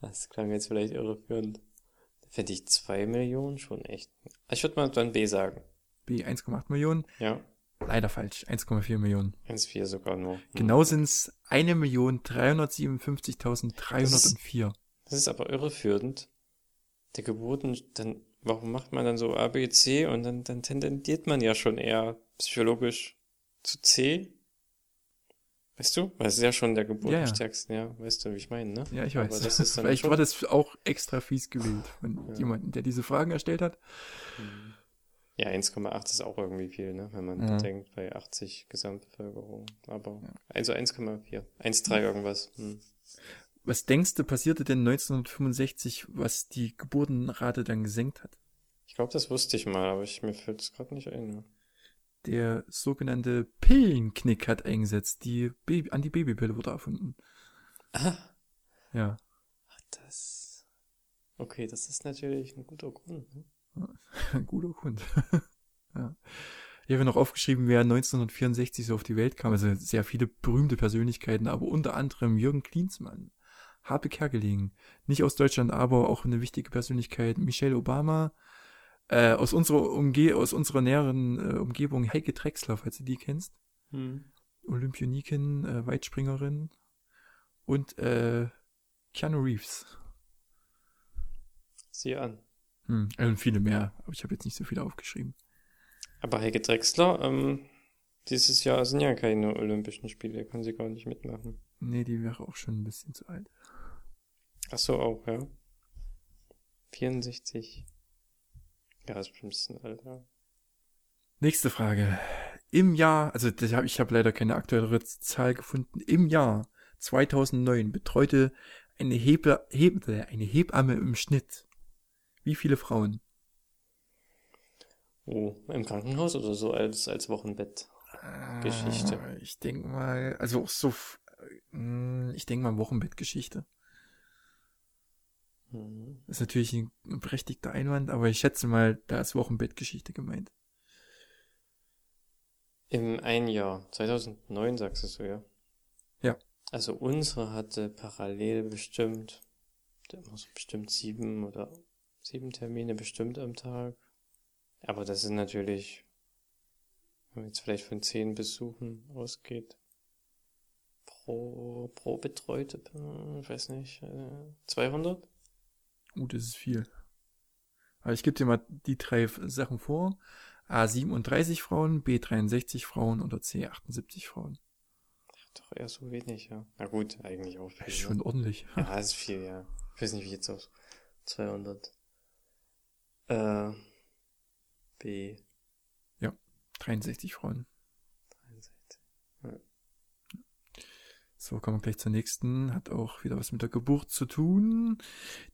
Das klang jetzt vielleicht irreführend. Fände ich 2 Millionen schon echt. Ich würde mal dann B sagen. B 1,8 Millionen. Ja, Leider falsch. 1,4 Millionen. 1,4 sogar nur. Hm. Genau sind es 1.357.304. Das ist aber irreführend. Der Geburten, dann, warum macht man dann so A, B, C und dann, dann tendiert man ja schon eher psychologisch zu C? Weißt du? Weil es ist ja schon der Geburtenstärksten, ja, Weißt du, wie ich meine, ne? Ja, ich Aber weiß. das ist dann Vielleicht schon- war das auch extra fies gewählt von Ja. jemandem, der diese Fragen erstellt hat. Hm. Ja, 1,8 ist auch irgendwie viel, ne? Wenn man Ja. denkt, bei 80 Gesamtbevölkerung. Aber, also 1,4. 1,3 irgendwas. Hm. Was denkst du, passierte denn 1965, was die Geburtenrate dann gesenkt hat? Ich glaube, das wusste ich mal, aber ich, mir fällt es gerade nicht ein. Ne? Der sogenannte Pillenknick hat eingesetzt. Die Baby Antibabypille wurde erfunden. Ah, Ja. das. Okay, das ist natürlich ein guter Grund. Ne? Ein guter Grund. ja. Ich habe noch aufgeschrieben, wer 1964 so auf die Welt kam. Also sehr viele berühmte Persönlichkeiten, aber unter anderem Jürgen Klinsmann, Habe Kerkeling, nicht aus Deutschland, aber auch eine wichtige Persönlichkeit, Michelle Obama, äh, aus unserer Umge aus unserer näheren äh, Umgebung Heike Drexler, falls du die kennst, Hm. Olympioniken, äh, Weitspringerin und äh, Keanu Reeves. Sieh an. Hm, und viele mehr, aber ich habe jetzt nicht so viele aufgeschrieben. Aber Heike Drexler, ähm, dieses Jahr sind ja keine Olympischen Spiele, kann sie gar nicht mitmachen. Nee, die wäre auch schon ein bisschen zu alt. Ach so, auch, ja. 64. Ja, ist schon ein bisschen alter. Nächste Frage. Im Jahr, also das hab, ich habe leider keine aktuellere Zahl gefunden, im Jahr 2009 betreute eine, Hebe, Heb, äh, eine Hebamme im Schnitt. Wie viele Frauen? Oh, im Krankenhaus oder so als, als Wochenbett? Geschichte. Äh, Ich denke mal, also auch so, äh, mh, ich denke mal Wochenbettgeschichte. Hm. Das ist natürlich ein berechtigter Einwand, aber ich schätze mal, da ist Wochenbettgeschichte gemeint. Im ein Jahr, 2009 sagst du so, ja? Ja. Also unsere hatte parallel bestimmt, so bestimmt sieben oder sieben Termine bestimmt am Tag. Aber das sind natürlich, wenn man jetzt vielleicht von zehn Besuchen ausgeht, pro, pro Betreute, äh, ich weiß nicht, äh, 200? Uh, das ist viel. Aber ich gebe dir mal die drei Sachen vor. A 37 Frauen, B 63 Frauen oder C 78 Frauen. Doch eher so wenig, ja. Na gut, eigentlich auch Das viel. ist schon ne? ordentlich. Ja, das ist viel, ja. Ich weiß nicht, wie jetzt aus 200. Äh, B 63 Frauen. So, kommen wir gleich zur nächsten. Hat auch wieder was mit der Geburt zu tun.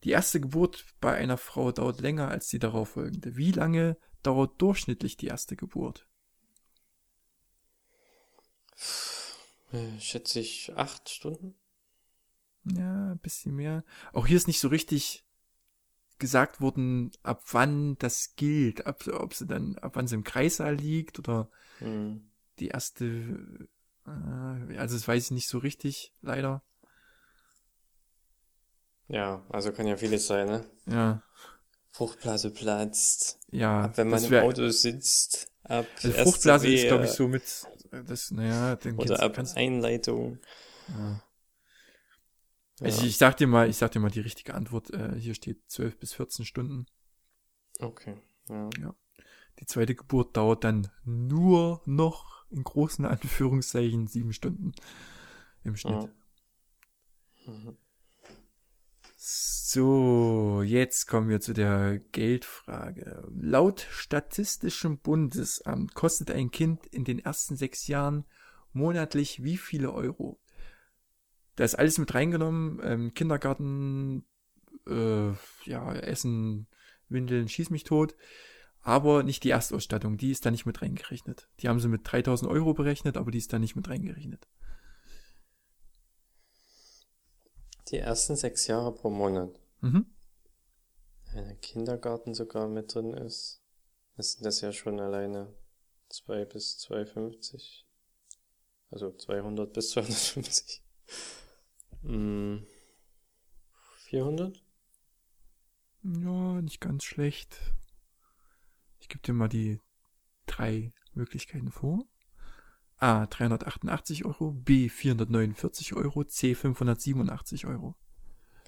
Die erste Geburt bei einer Frau dauert länger als die darauffolgende. Wie lange dauert durchschnittlich die erste Geburt? Äh, schätze ich acht Stunden? Ja, ein bisschen mehr. Auch hier ist nicht so richtig gesagt worden, ab wann das gilt, ab, ob sie dann, ab wann sie im Kreissaal liegt oder Hm. die erste, also das weiß ich nicht so richtig, leider. Ja, also kann ja vieles sein, ne? Ja, Fruchtblase platzt. ja. Ab wenn man das im wär- Auto sitzt. Ab Also Fruchtblase ist, Wehe glaube ich, so mit, das, naja, den Oder ab kannst, Einleitung. ja. Ja. Also ich sag dir mal, ich sag dir mal die richtige Antwort. Äh, hier steht 12 bis 14 Stunden. Okay. Ja. Die zweite Geburt dauert dann nur noch in großen Anführungszeichen sieben Stunden im Schnitt. Mhm. So, jetzt kommen wir zu der Geldfrage. Laut Statistischem Bundesamt kostet ein Kind in den ersten sechs Jahren monatlich wie viele Euro? Da ist alles mit reingenommen, ähm, Kindergarten, äh, ja, Essen, Windeln, schieß mich tot, aber nicht die Erstausstattung, die ist da nicht mit reingerechnet. Die haben sie mit 3000 Euro berechnet, aber die ist da nicht mit reingerechnet. Die ersten sechs Jahre pro Monat. Mhm. Wenn der Kindergarten sogar mit drin ist, ist das ja schon alleine 2 bis 250. Also 200 bis 250. Hm. 400? Ja, nicht ganz schlecht. Ich gebe dir mal die drei Möglichkeiten vor. A 388 Euro, B 449 Euro, C 587 Euro.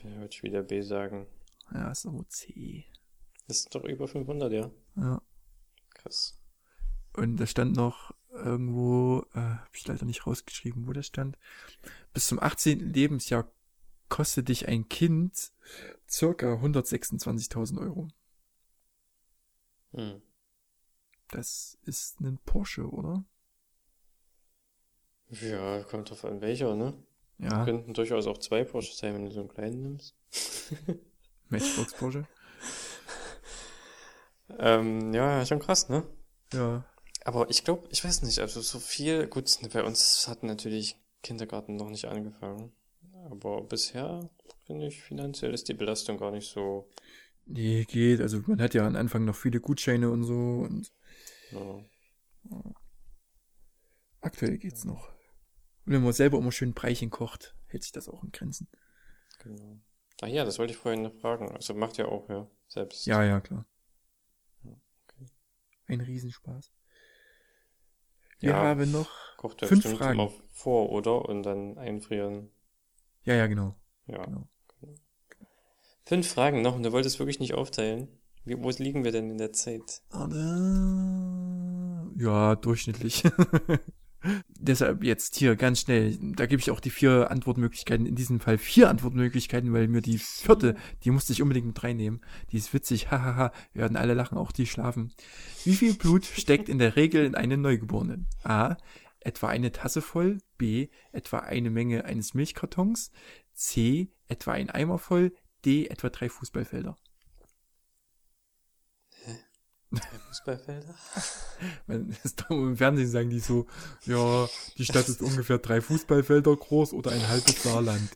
Ja, würde ich wieder B sagen. Ja, ist aber C. Das ist doch über 500, ja. Ja. Krass. Und da stand noch irgendwo, äh, habe ich leider nicht rausgeschrieben, wo das stand. Bis zum 18. Lebensjahr kostet dich ein Kind circa 126.000 Euro. Hm. Das ist ein Porsche, oder? Ja, kommt drauf an welcher, ne? Ja, Könnten durchaus auch zwei Porsche sein, wenn du so einen kleinen nimmst. Matchbox Porsche. Ähm, ja, schon krass, ne? Ja, Aber ich glaube, ich weiß nicht, also so viel, gut, bei uns hat natürlich Kindergarten noch nicht angefangen. Aber bisher, finde ich, finanziell ist die Belastung gar nicht so. Nee, geht. Also man hat ja am Anfang noch viele Gutscheine und so und Ja. aktuell geht's noch. Und wenn man selber immer schön Breichen kocht, hält sich das auch in Grenzen. Genau. Ach ja, das wollte ich vorhin noch fragen. Also macht ja auch, ja, selbst. Ja, ja, klar. Okay. Ein Riesenspaß. Wir Ja. haben noch Kocht Fünf Fragen. immer vor, oder? Und dann einfrieren. Ja, ja, genau. Ja. Genau. Fünf Fragen noch und du wolltest wirklich nicht aufteilen. Wie, wo liegen wir denn in der Zeit? Ja, durchschnittlich. Deshalb jetzt hier ganz schnell. Da gebe ich auch die vier Antwortmöglichkeiten. In diesem Fall vier Antwortmöglichkeiten, weil mir die vierte, die musste ich unbedingt mit reinnehmen. Die ist witzig. Hahaha. Wir werden alle lachen, auch die schlafen. Wie viel Blut steckt in der Regel in einem Neugeborenen? A. Etwa eine Tasse voll. B. Etwa eine Menge eines Milchkartons. C. Etwa ein Eimer voll. D. Etwa drei Fußballfelder. Fußballfelder? Wenn es da im Fernsehen sagen die so, ja, die Stadt ist ungefähr drei Fußballfelder groß oder ein halbes Saarland.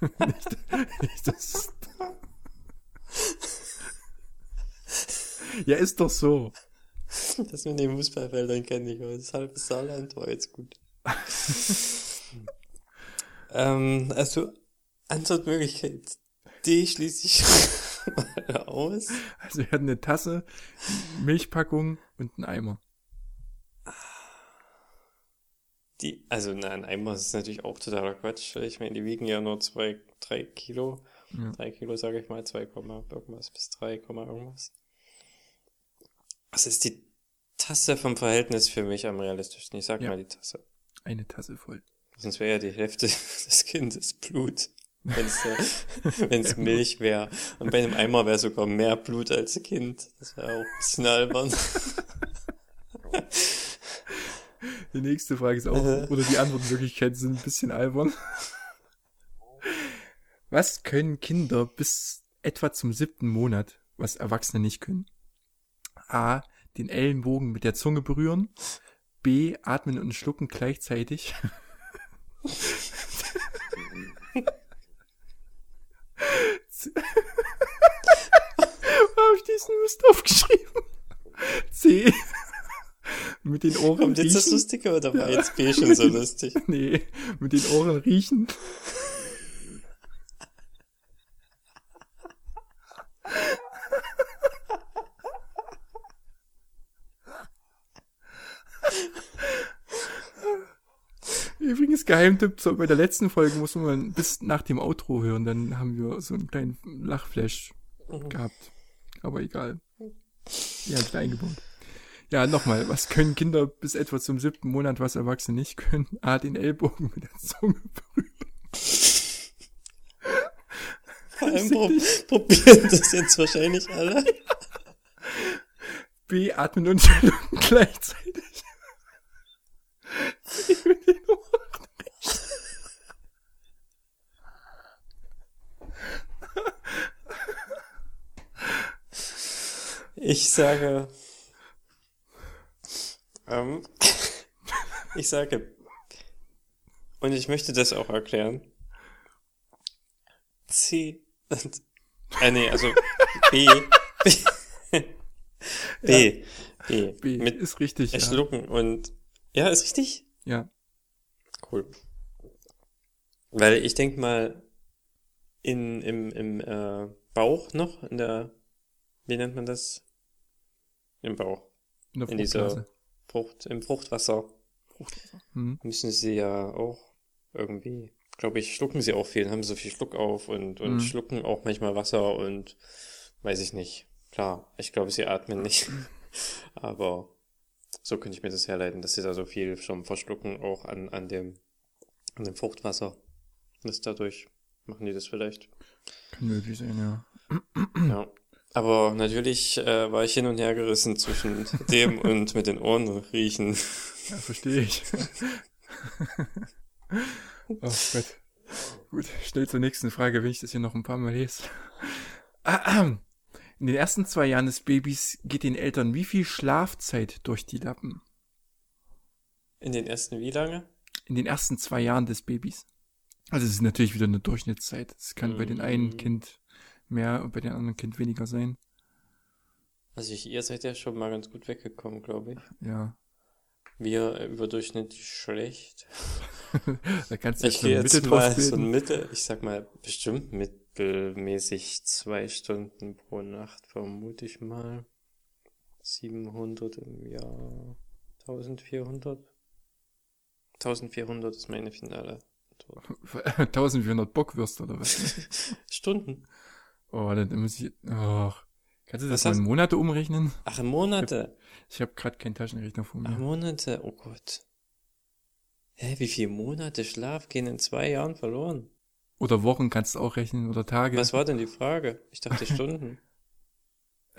nicht, nicht das. Ja, ist doch so. Das mit den Fußballfeldern kenne ich, aber das halbe Saarland war jetzt gut. ähm, also, Antwortmöglichkeit D schließe ich mal aus. Also wir hatten eine Tasse, Milchpackung und einen Eimer. Die, also na, ein Eimer ist natürlich auch totaler Quatsch. Ich meine, die wiegen ja nur zwei, drei Kilo. Ja. Drei Kilo, sage ich mal, zwei Komma irgendwas bis drei Komma irgendwas. Was ist die Tasse vom Verhältnis für mich am realistischsten? Ich sag Ja. mal die Tasse. Eine Tasse voll. Sonst wäre ja die Hälfte des Kindes Blut. Wenn es äh, Milch wäre. Und bei einem Eimer wäre sogar mehr Blut als Kind. Das wäre auch ein bisschen albern. Die nächste Frage ist auch, oder die Antwortmöglichkeiten sind ein bisschen albern. Was können Kinder bis etwa zum siebten Monat, was Erwachsene nicht können? A. Den Ellenbogen mit der Zunge berühren. B. Atmen und schlucken gleichzeitig. Wo habe ich diesen Mist aufgeschrieben? C. Mit den Ohren Kommt jetzt das riechen. Lustige oder war jetzt B schon so lustig? Nee, mit den Ohren riechen. Übrigens, Geheimtipp, so bei der letzten Folge muss man bis nach dem Outro hören, dann haben wir so einen kleinen Lachflash gehabt. Aber egal. Ja, ich eingebaut. Ja, nochmal, was können Kinder bis etwa zum siebten Monat, was Erwachsene nicht können? A, den Ellbogen mit der Zunge berühren. Vor allem pro probieren das jetzt wahrscheinlich alle. B, atmen und schlucken gleichzeitig. C, mit den Ich sage, ähm, ich sage, und ich möchte das auch erklären. C und, äh, nee, also B, B, B, B, B mit ist richtig, ja. Schlucken und, ja, ist richtig? ja. Cool. Weil ich denk mal, in, im, im äh, Bauch noch, in der, wie nennt man das? Im Bauch. In In dieser. Frucht, im Fruchtwasser Hm. müssen sie ja auch irgendwie, glaube ich, schlucken sie auch viel, haben so viel Schluck auf und, und Mhm. schlucken auch manchmal Wasser und weiß ich nicht. Klar, ich glaube, sie atmen nicht. Aber so könnte ich mir das herleiten, dass sie da so viel schon verschlucken, auch an, an dem, an dem Fruchtwasser. Das dadurch machen die das vielleicht. Kann möglich sein, ja. Ja. Aber natürlich äh, war ich hin und her gerissen zwischen dem und mit den Ohren riechen. Ja, verstehe ich. oh Gott. Gut, schnell zur nächsten Frage, wenn ich das hier noch ein paar Mal lese. In den ersten zwei Jahren des Babys geht den Eltern wie viel Schlafzeit durch die Lappen? In den ersten wie lange? In den ersten zwei Jahren des Babys. Also es ist natürlich wieder eine Durchschnittszeit. Es kann bei den einen Mhm. Kind mehr und bei den anderen Kind weniger sein. Also ich, ihr seid ja schon mal ganz gut weggekommen, glaube ich. Ja. Wir äh, überdurchschnittlich schlecht. Da kannst du Ich jetzt gehe jetzt mal so ein Mitte, ich sag mal bestimmt mittelmäßig zwei Stunden pro Nacht, vermute ich mal. 700 im Jahr. 1400? 1400 ist meine finale Antwort. 1400 Bockwürste oder was? Stunden. Oh, dann muss ich. Oh. Kannst du das in Monate umrechnen? Ach, Monate. Ich habe gerade keinen Taschenrechner vor Ach, mir. Monate. Oh Gott. Hä, wie viele Monate Schlaf gehen in zwei Jahren verloren? Oder Wochen kannst du auch rechnen oder Tage. Was war denn die Frage? Ich dachte Stunden.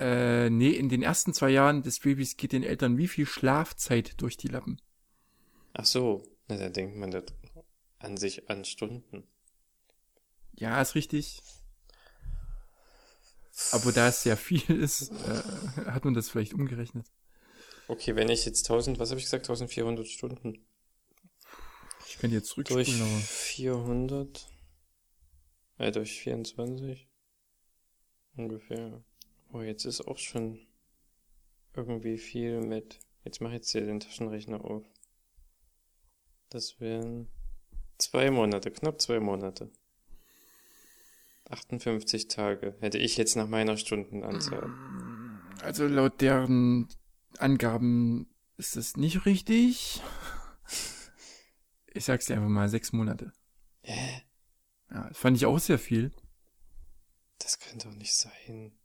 Äh, nee, in den ersten zwei Jahren des Babys geht den Eltern wie viel Schlafzeit durch die Lappen? Ach so. Na, da denkt man da an sich an Stunden. Ja, ist richtig. Aber da es sehr viel ist, äh, hat man das vielleicht umgerechnet. Okay, wenn ich jetzt 1000, was habe ich gesagt, 1400 Stunden Ich kann jetzt durch zurückspulen, aber 400, äh, durch 24 ungefähr. Oh, jetzt ist auch schon irgendwie viel mit. Jetzt mache ich jetzt hier den Taschenrechner auf. Das wären zwei Monate, knapp zwei Monate. 58 Tage hätte ich jetzt nach meiner Stundenanzahl. Also laut deren Angaben ist das nicht richtig. Ich sag's dir einfach mal, sechs Monate. Hä? Ja, das fand ich auch sehr viel. Das kann doch nicht sein.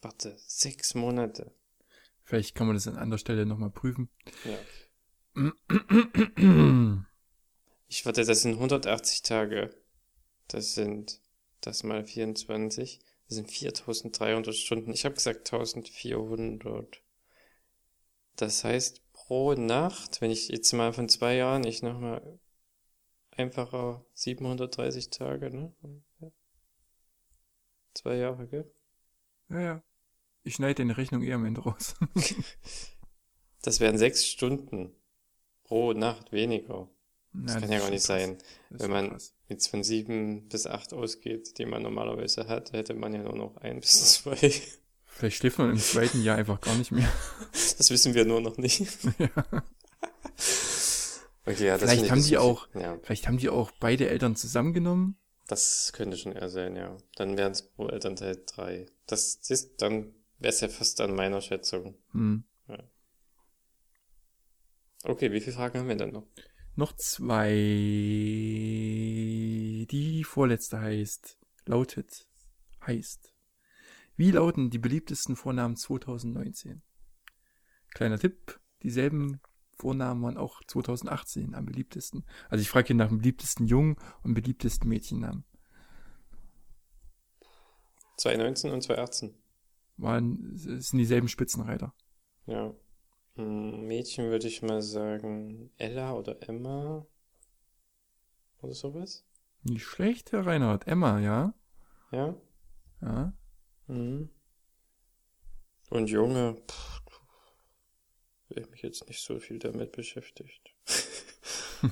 Warte, sechs Monate. Vielleicht kann man das an anderer Stelle nochmal prüfen. Ja. Ich warte, das sind 180 Tage. Das sind das mal 24. Das sind 4300 Stunden. Ich habe gesagt 1400. Das heißt, pro Nacht, wenn ich jetzt mal von zwei Jahren, ich nochmal einfacher 730 Tage, ne? Zwei Jahre, gell? Ja, ja. Ich schneide deine Rechnung eher am Ende raus. Das wären sechs Stunden pro Nacht weniger. Das kann ja gar nicht sein. Wenn man krass. jetzt von sieben bis acht ausgeht, die man normalerweise hat, hätte man ja nur noch ein bis zwei. Vielleicht schläft man im zweiten Jahr einfach gar nicht mehr. Das wissen wir nur noch nicht. ja. Okay, ja, das Vielleicht haben die auch-. Ja, Vielleicht haben die auch beide Eltern zusammengenommen. das könnte schon eher sein, ja. Dann wären es pro Elternteil drei. Das ist, dann wäre es ja fast an meiner Schätzung. Hm. Okay, wie viele Fragen haben wir denn noch? Noch zwei. Die vorletzte heißt, lautet, heißt. Wie lauten die beliebtesten Vornamen 2019? Kleiner Tipp, dieselben Vornamen waren auch 2018 am beliebtesten. Also ich frage hier nach dem beliebtesten Jungen und beliebtesten Mädchennamen. 2019 und 2018. Waren, es sind dieselben Spitzenreiter. Ja. Mädchen würde ich mal sagen Ella oder Emma. Oder sowas. Nicht schlecht, Herr Reinhardt. Emma, ja? Ja. Ja. Mhm. Und Junge, pff, will mich jetzt nicht so viel damit beschäftigt.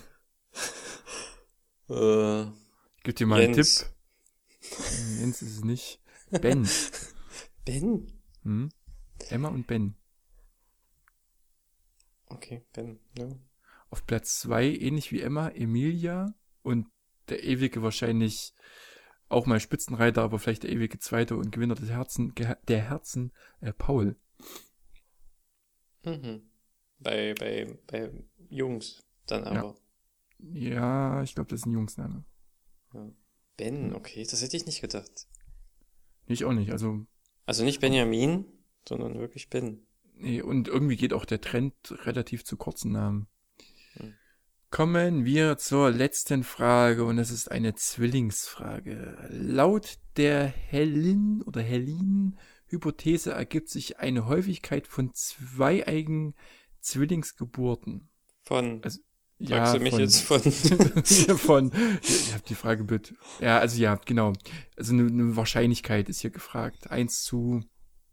äh, Ich gebe dir mal einen Jens. Tipp. Jens ist es nicht. Ben. Ben? Hm? Emma und Ben. Okay, Ben, ne? Auf Platz zwei ähnlich wie Emma, Emilia und der ewige wahrscheinlich auch mal Spitzenreiter, aber vielleicht der ewige Zweite und Gewinner des Herzen, der Herzen, äh, Paul. Mhm. Bei, bei, bei Jungs dann Ja. aber. Ja, ich glaube, das ist ein Jungsname. Ben, okay, das hätte ich nicht gedacht. Ich auch nicht, also, Also nicht Benjamin, sondern wirklich Ben. Nee, und irgendwie geht auch der Trend relativ zu kurzen Namen. Hm. Kommen wir zur letzten Frage und es ist eine Zwillingsfrage. Laut der Hellin oder Hellin Hypothese ergibt sich eine Häufigkeit von zweieigen Zwillingsgeburten. Von, Also, fragst du mich von, jetzt von, von, ich habe die Frage bitte. Ja, also ja, genau. Also eine, eine Wahrscheinlichkeit ist hier gefragt. Eins zu,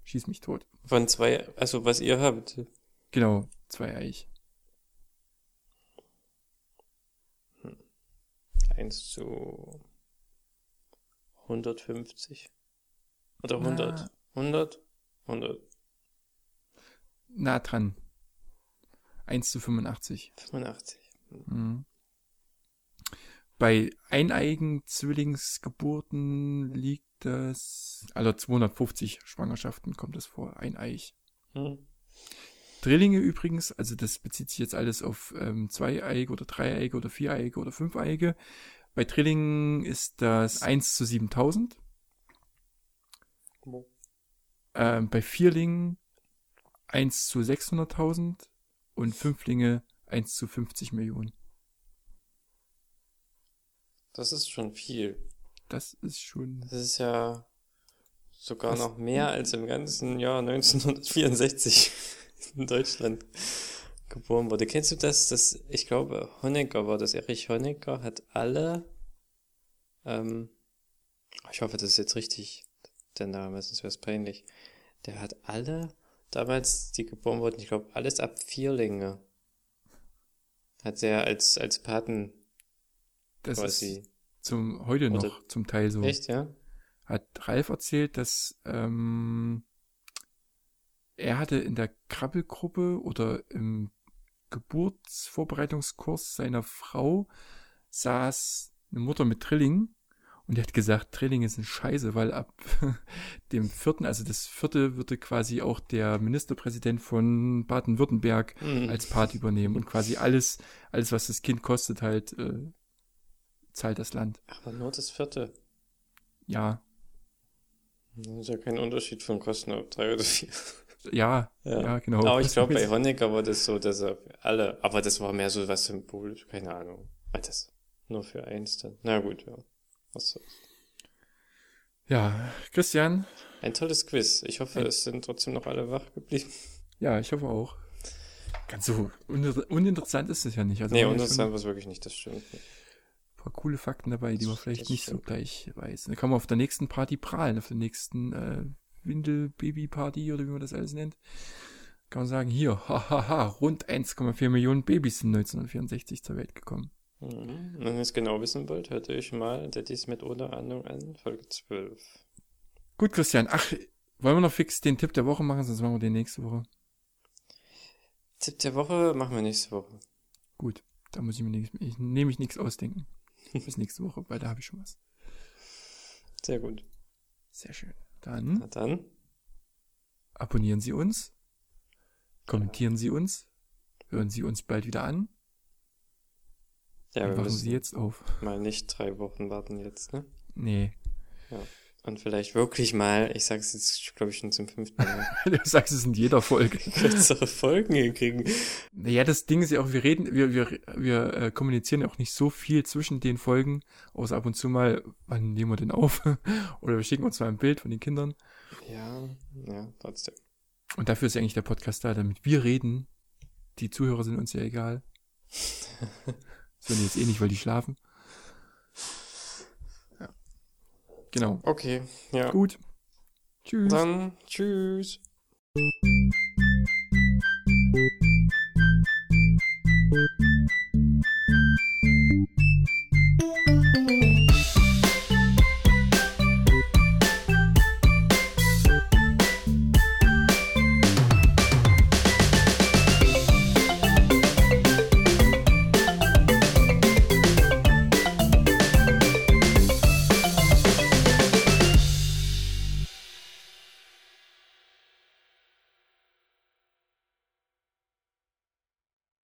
schieß mich tot. von zwei, also was ihr habt. Genau, zweieig. Eins zu 150. Oder 100. Na. 100? 100. Nah dran. Eins zu 85. 85. Mhm. Bei eineigen Zwillingsgeburten liegt das, also 250 Schwangerschaften kommt das vor, eineig. Hm. Drillinge übrigens, also das bezieht sich jetzt alles auf ähm, zweieige oder dreieige oder viereige oder fünfeige. Bei Drillingen ist das 1 zu 7000. Ähm, bei Vierlingen 1 zu 600.000 und Fünflinge 1 zu 50 Millionen. Das ist schon viel. Das ist schon. Das ist ja sogar noch mehr als im ganzen Jahr 1964 in Deutschland geboren wurde. Kennst du das? das ich glaube, Honecker war das. Erich Honecker hat alle, ähm, ich hoffe, das ist jetzt richtig, der Name, sonst wäre es peinlich. Der hat alle, damals, die geboren wurden, ich glaube, alles ab Vierlinge. Hat er als, als Paten Das quasi. ist zum heute noch Oder- zum Teil so. Echt, ja? Hat Ralf erzählt, dass ähm, er hatte in der Krabbelgruppe oder im Geburtsvorbereitungskurs seiner Frau saß eine Mutter mit Trilling und er hat gesagt, Training ist eine Scheiße, weil ab dem vierten, also das vierte, würde quasi auch der Ministerpräsident von Baden-Württemberg Mhm. als Part übernehmen und quasi alles, alles, was das Kind kostet, halt äh, zahlt das Land. Aber nur das vierte. Ja, Das ist ja kein Unterschied von Kosten ob drei oder vier. ja, Ja. ja, genau. Aber ich glaube, bei Honecker war das so, dass er alle, aber das war mehr so was symbolisch, keine Ahnung. War das nur für eins dann? Na gut, ja. Was soll's. Ja, Christian, Ein tolles Quiz. Ich hoffe, es sind trotzdem noch alle wach geblieben. ja, ich hoffe auch. Ganz so uninter uninteressant ist es ja nicht. Also nee, uninteressant war es wirklich nicht, das stimmt. ein paar coole Fakten dabei, die man vielleicht nicht so gleich weiß. Dann kann man auf der nächsten Party prahlen, auf der nächsten äh, Windel-Baby-Party oder wie man das alles nennt. Kann man sagen, hier, hahaha, rund 1,4 Millionen Babys sind 1964 zur Welt gekommen. Mhm. Wenn ihr es genau wissen wollt, hört euch mal Daddies mit ohne Ahnung an, Folge 12. Gut, Christian, ach, wollen wir noch fix den Tipp der Woche machen, sonst machen wir den nächste Woche. Tipp der Woche machen wir nächste Woche. Gut, da muss ich mir nichts, ich nehme ich nichts ausdenken. Bis nächste Woche, weil da habe ich schon was. Sehr gut. Sehr schön. Dann Na dann, abonnieren Sie uns, kommentieren Sie uns, hören Sie uns bald wieder an ja, wir müssen Sie jetzt auf. mal nicht drei Wochen warten jetzt, ne? Nee, Und vielleicht wirklich mal, ich sag's jetzt, glaube ich, schon zum fünften Mal, du sagst es in jeder Folge. kürzere Folgen hinkriegen. Naja, das Ding ist ja auch, wir reden, wir, wir, wir äh, kommunizieren ja auch nicht so viel zwischen den Folgen, außer ab und zu mal, wann nehmen wir denn auf? Oder wir schicken uns mal ein Bild von den Kindern. Ja, ja, trotzdem. Und dafür ist ja eigentlich der Podcast da, damit wir reden. Die Zuhörer sind uns ja egal. Das die jetzt eh nicht, weil die schlafen. Ja. Genau. Okay, ja. Gut. Tschüss. Dann tschüss. Thank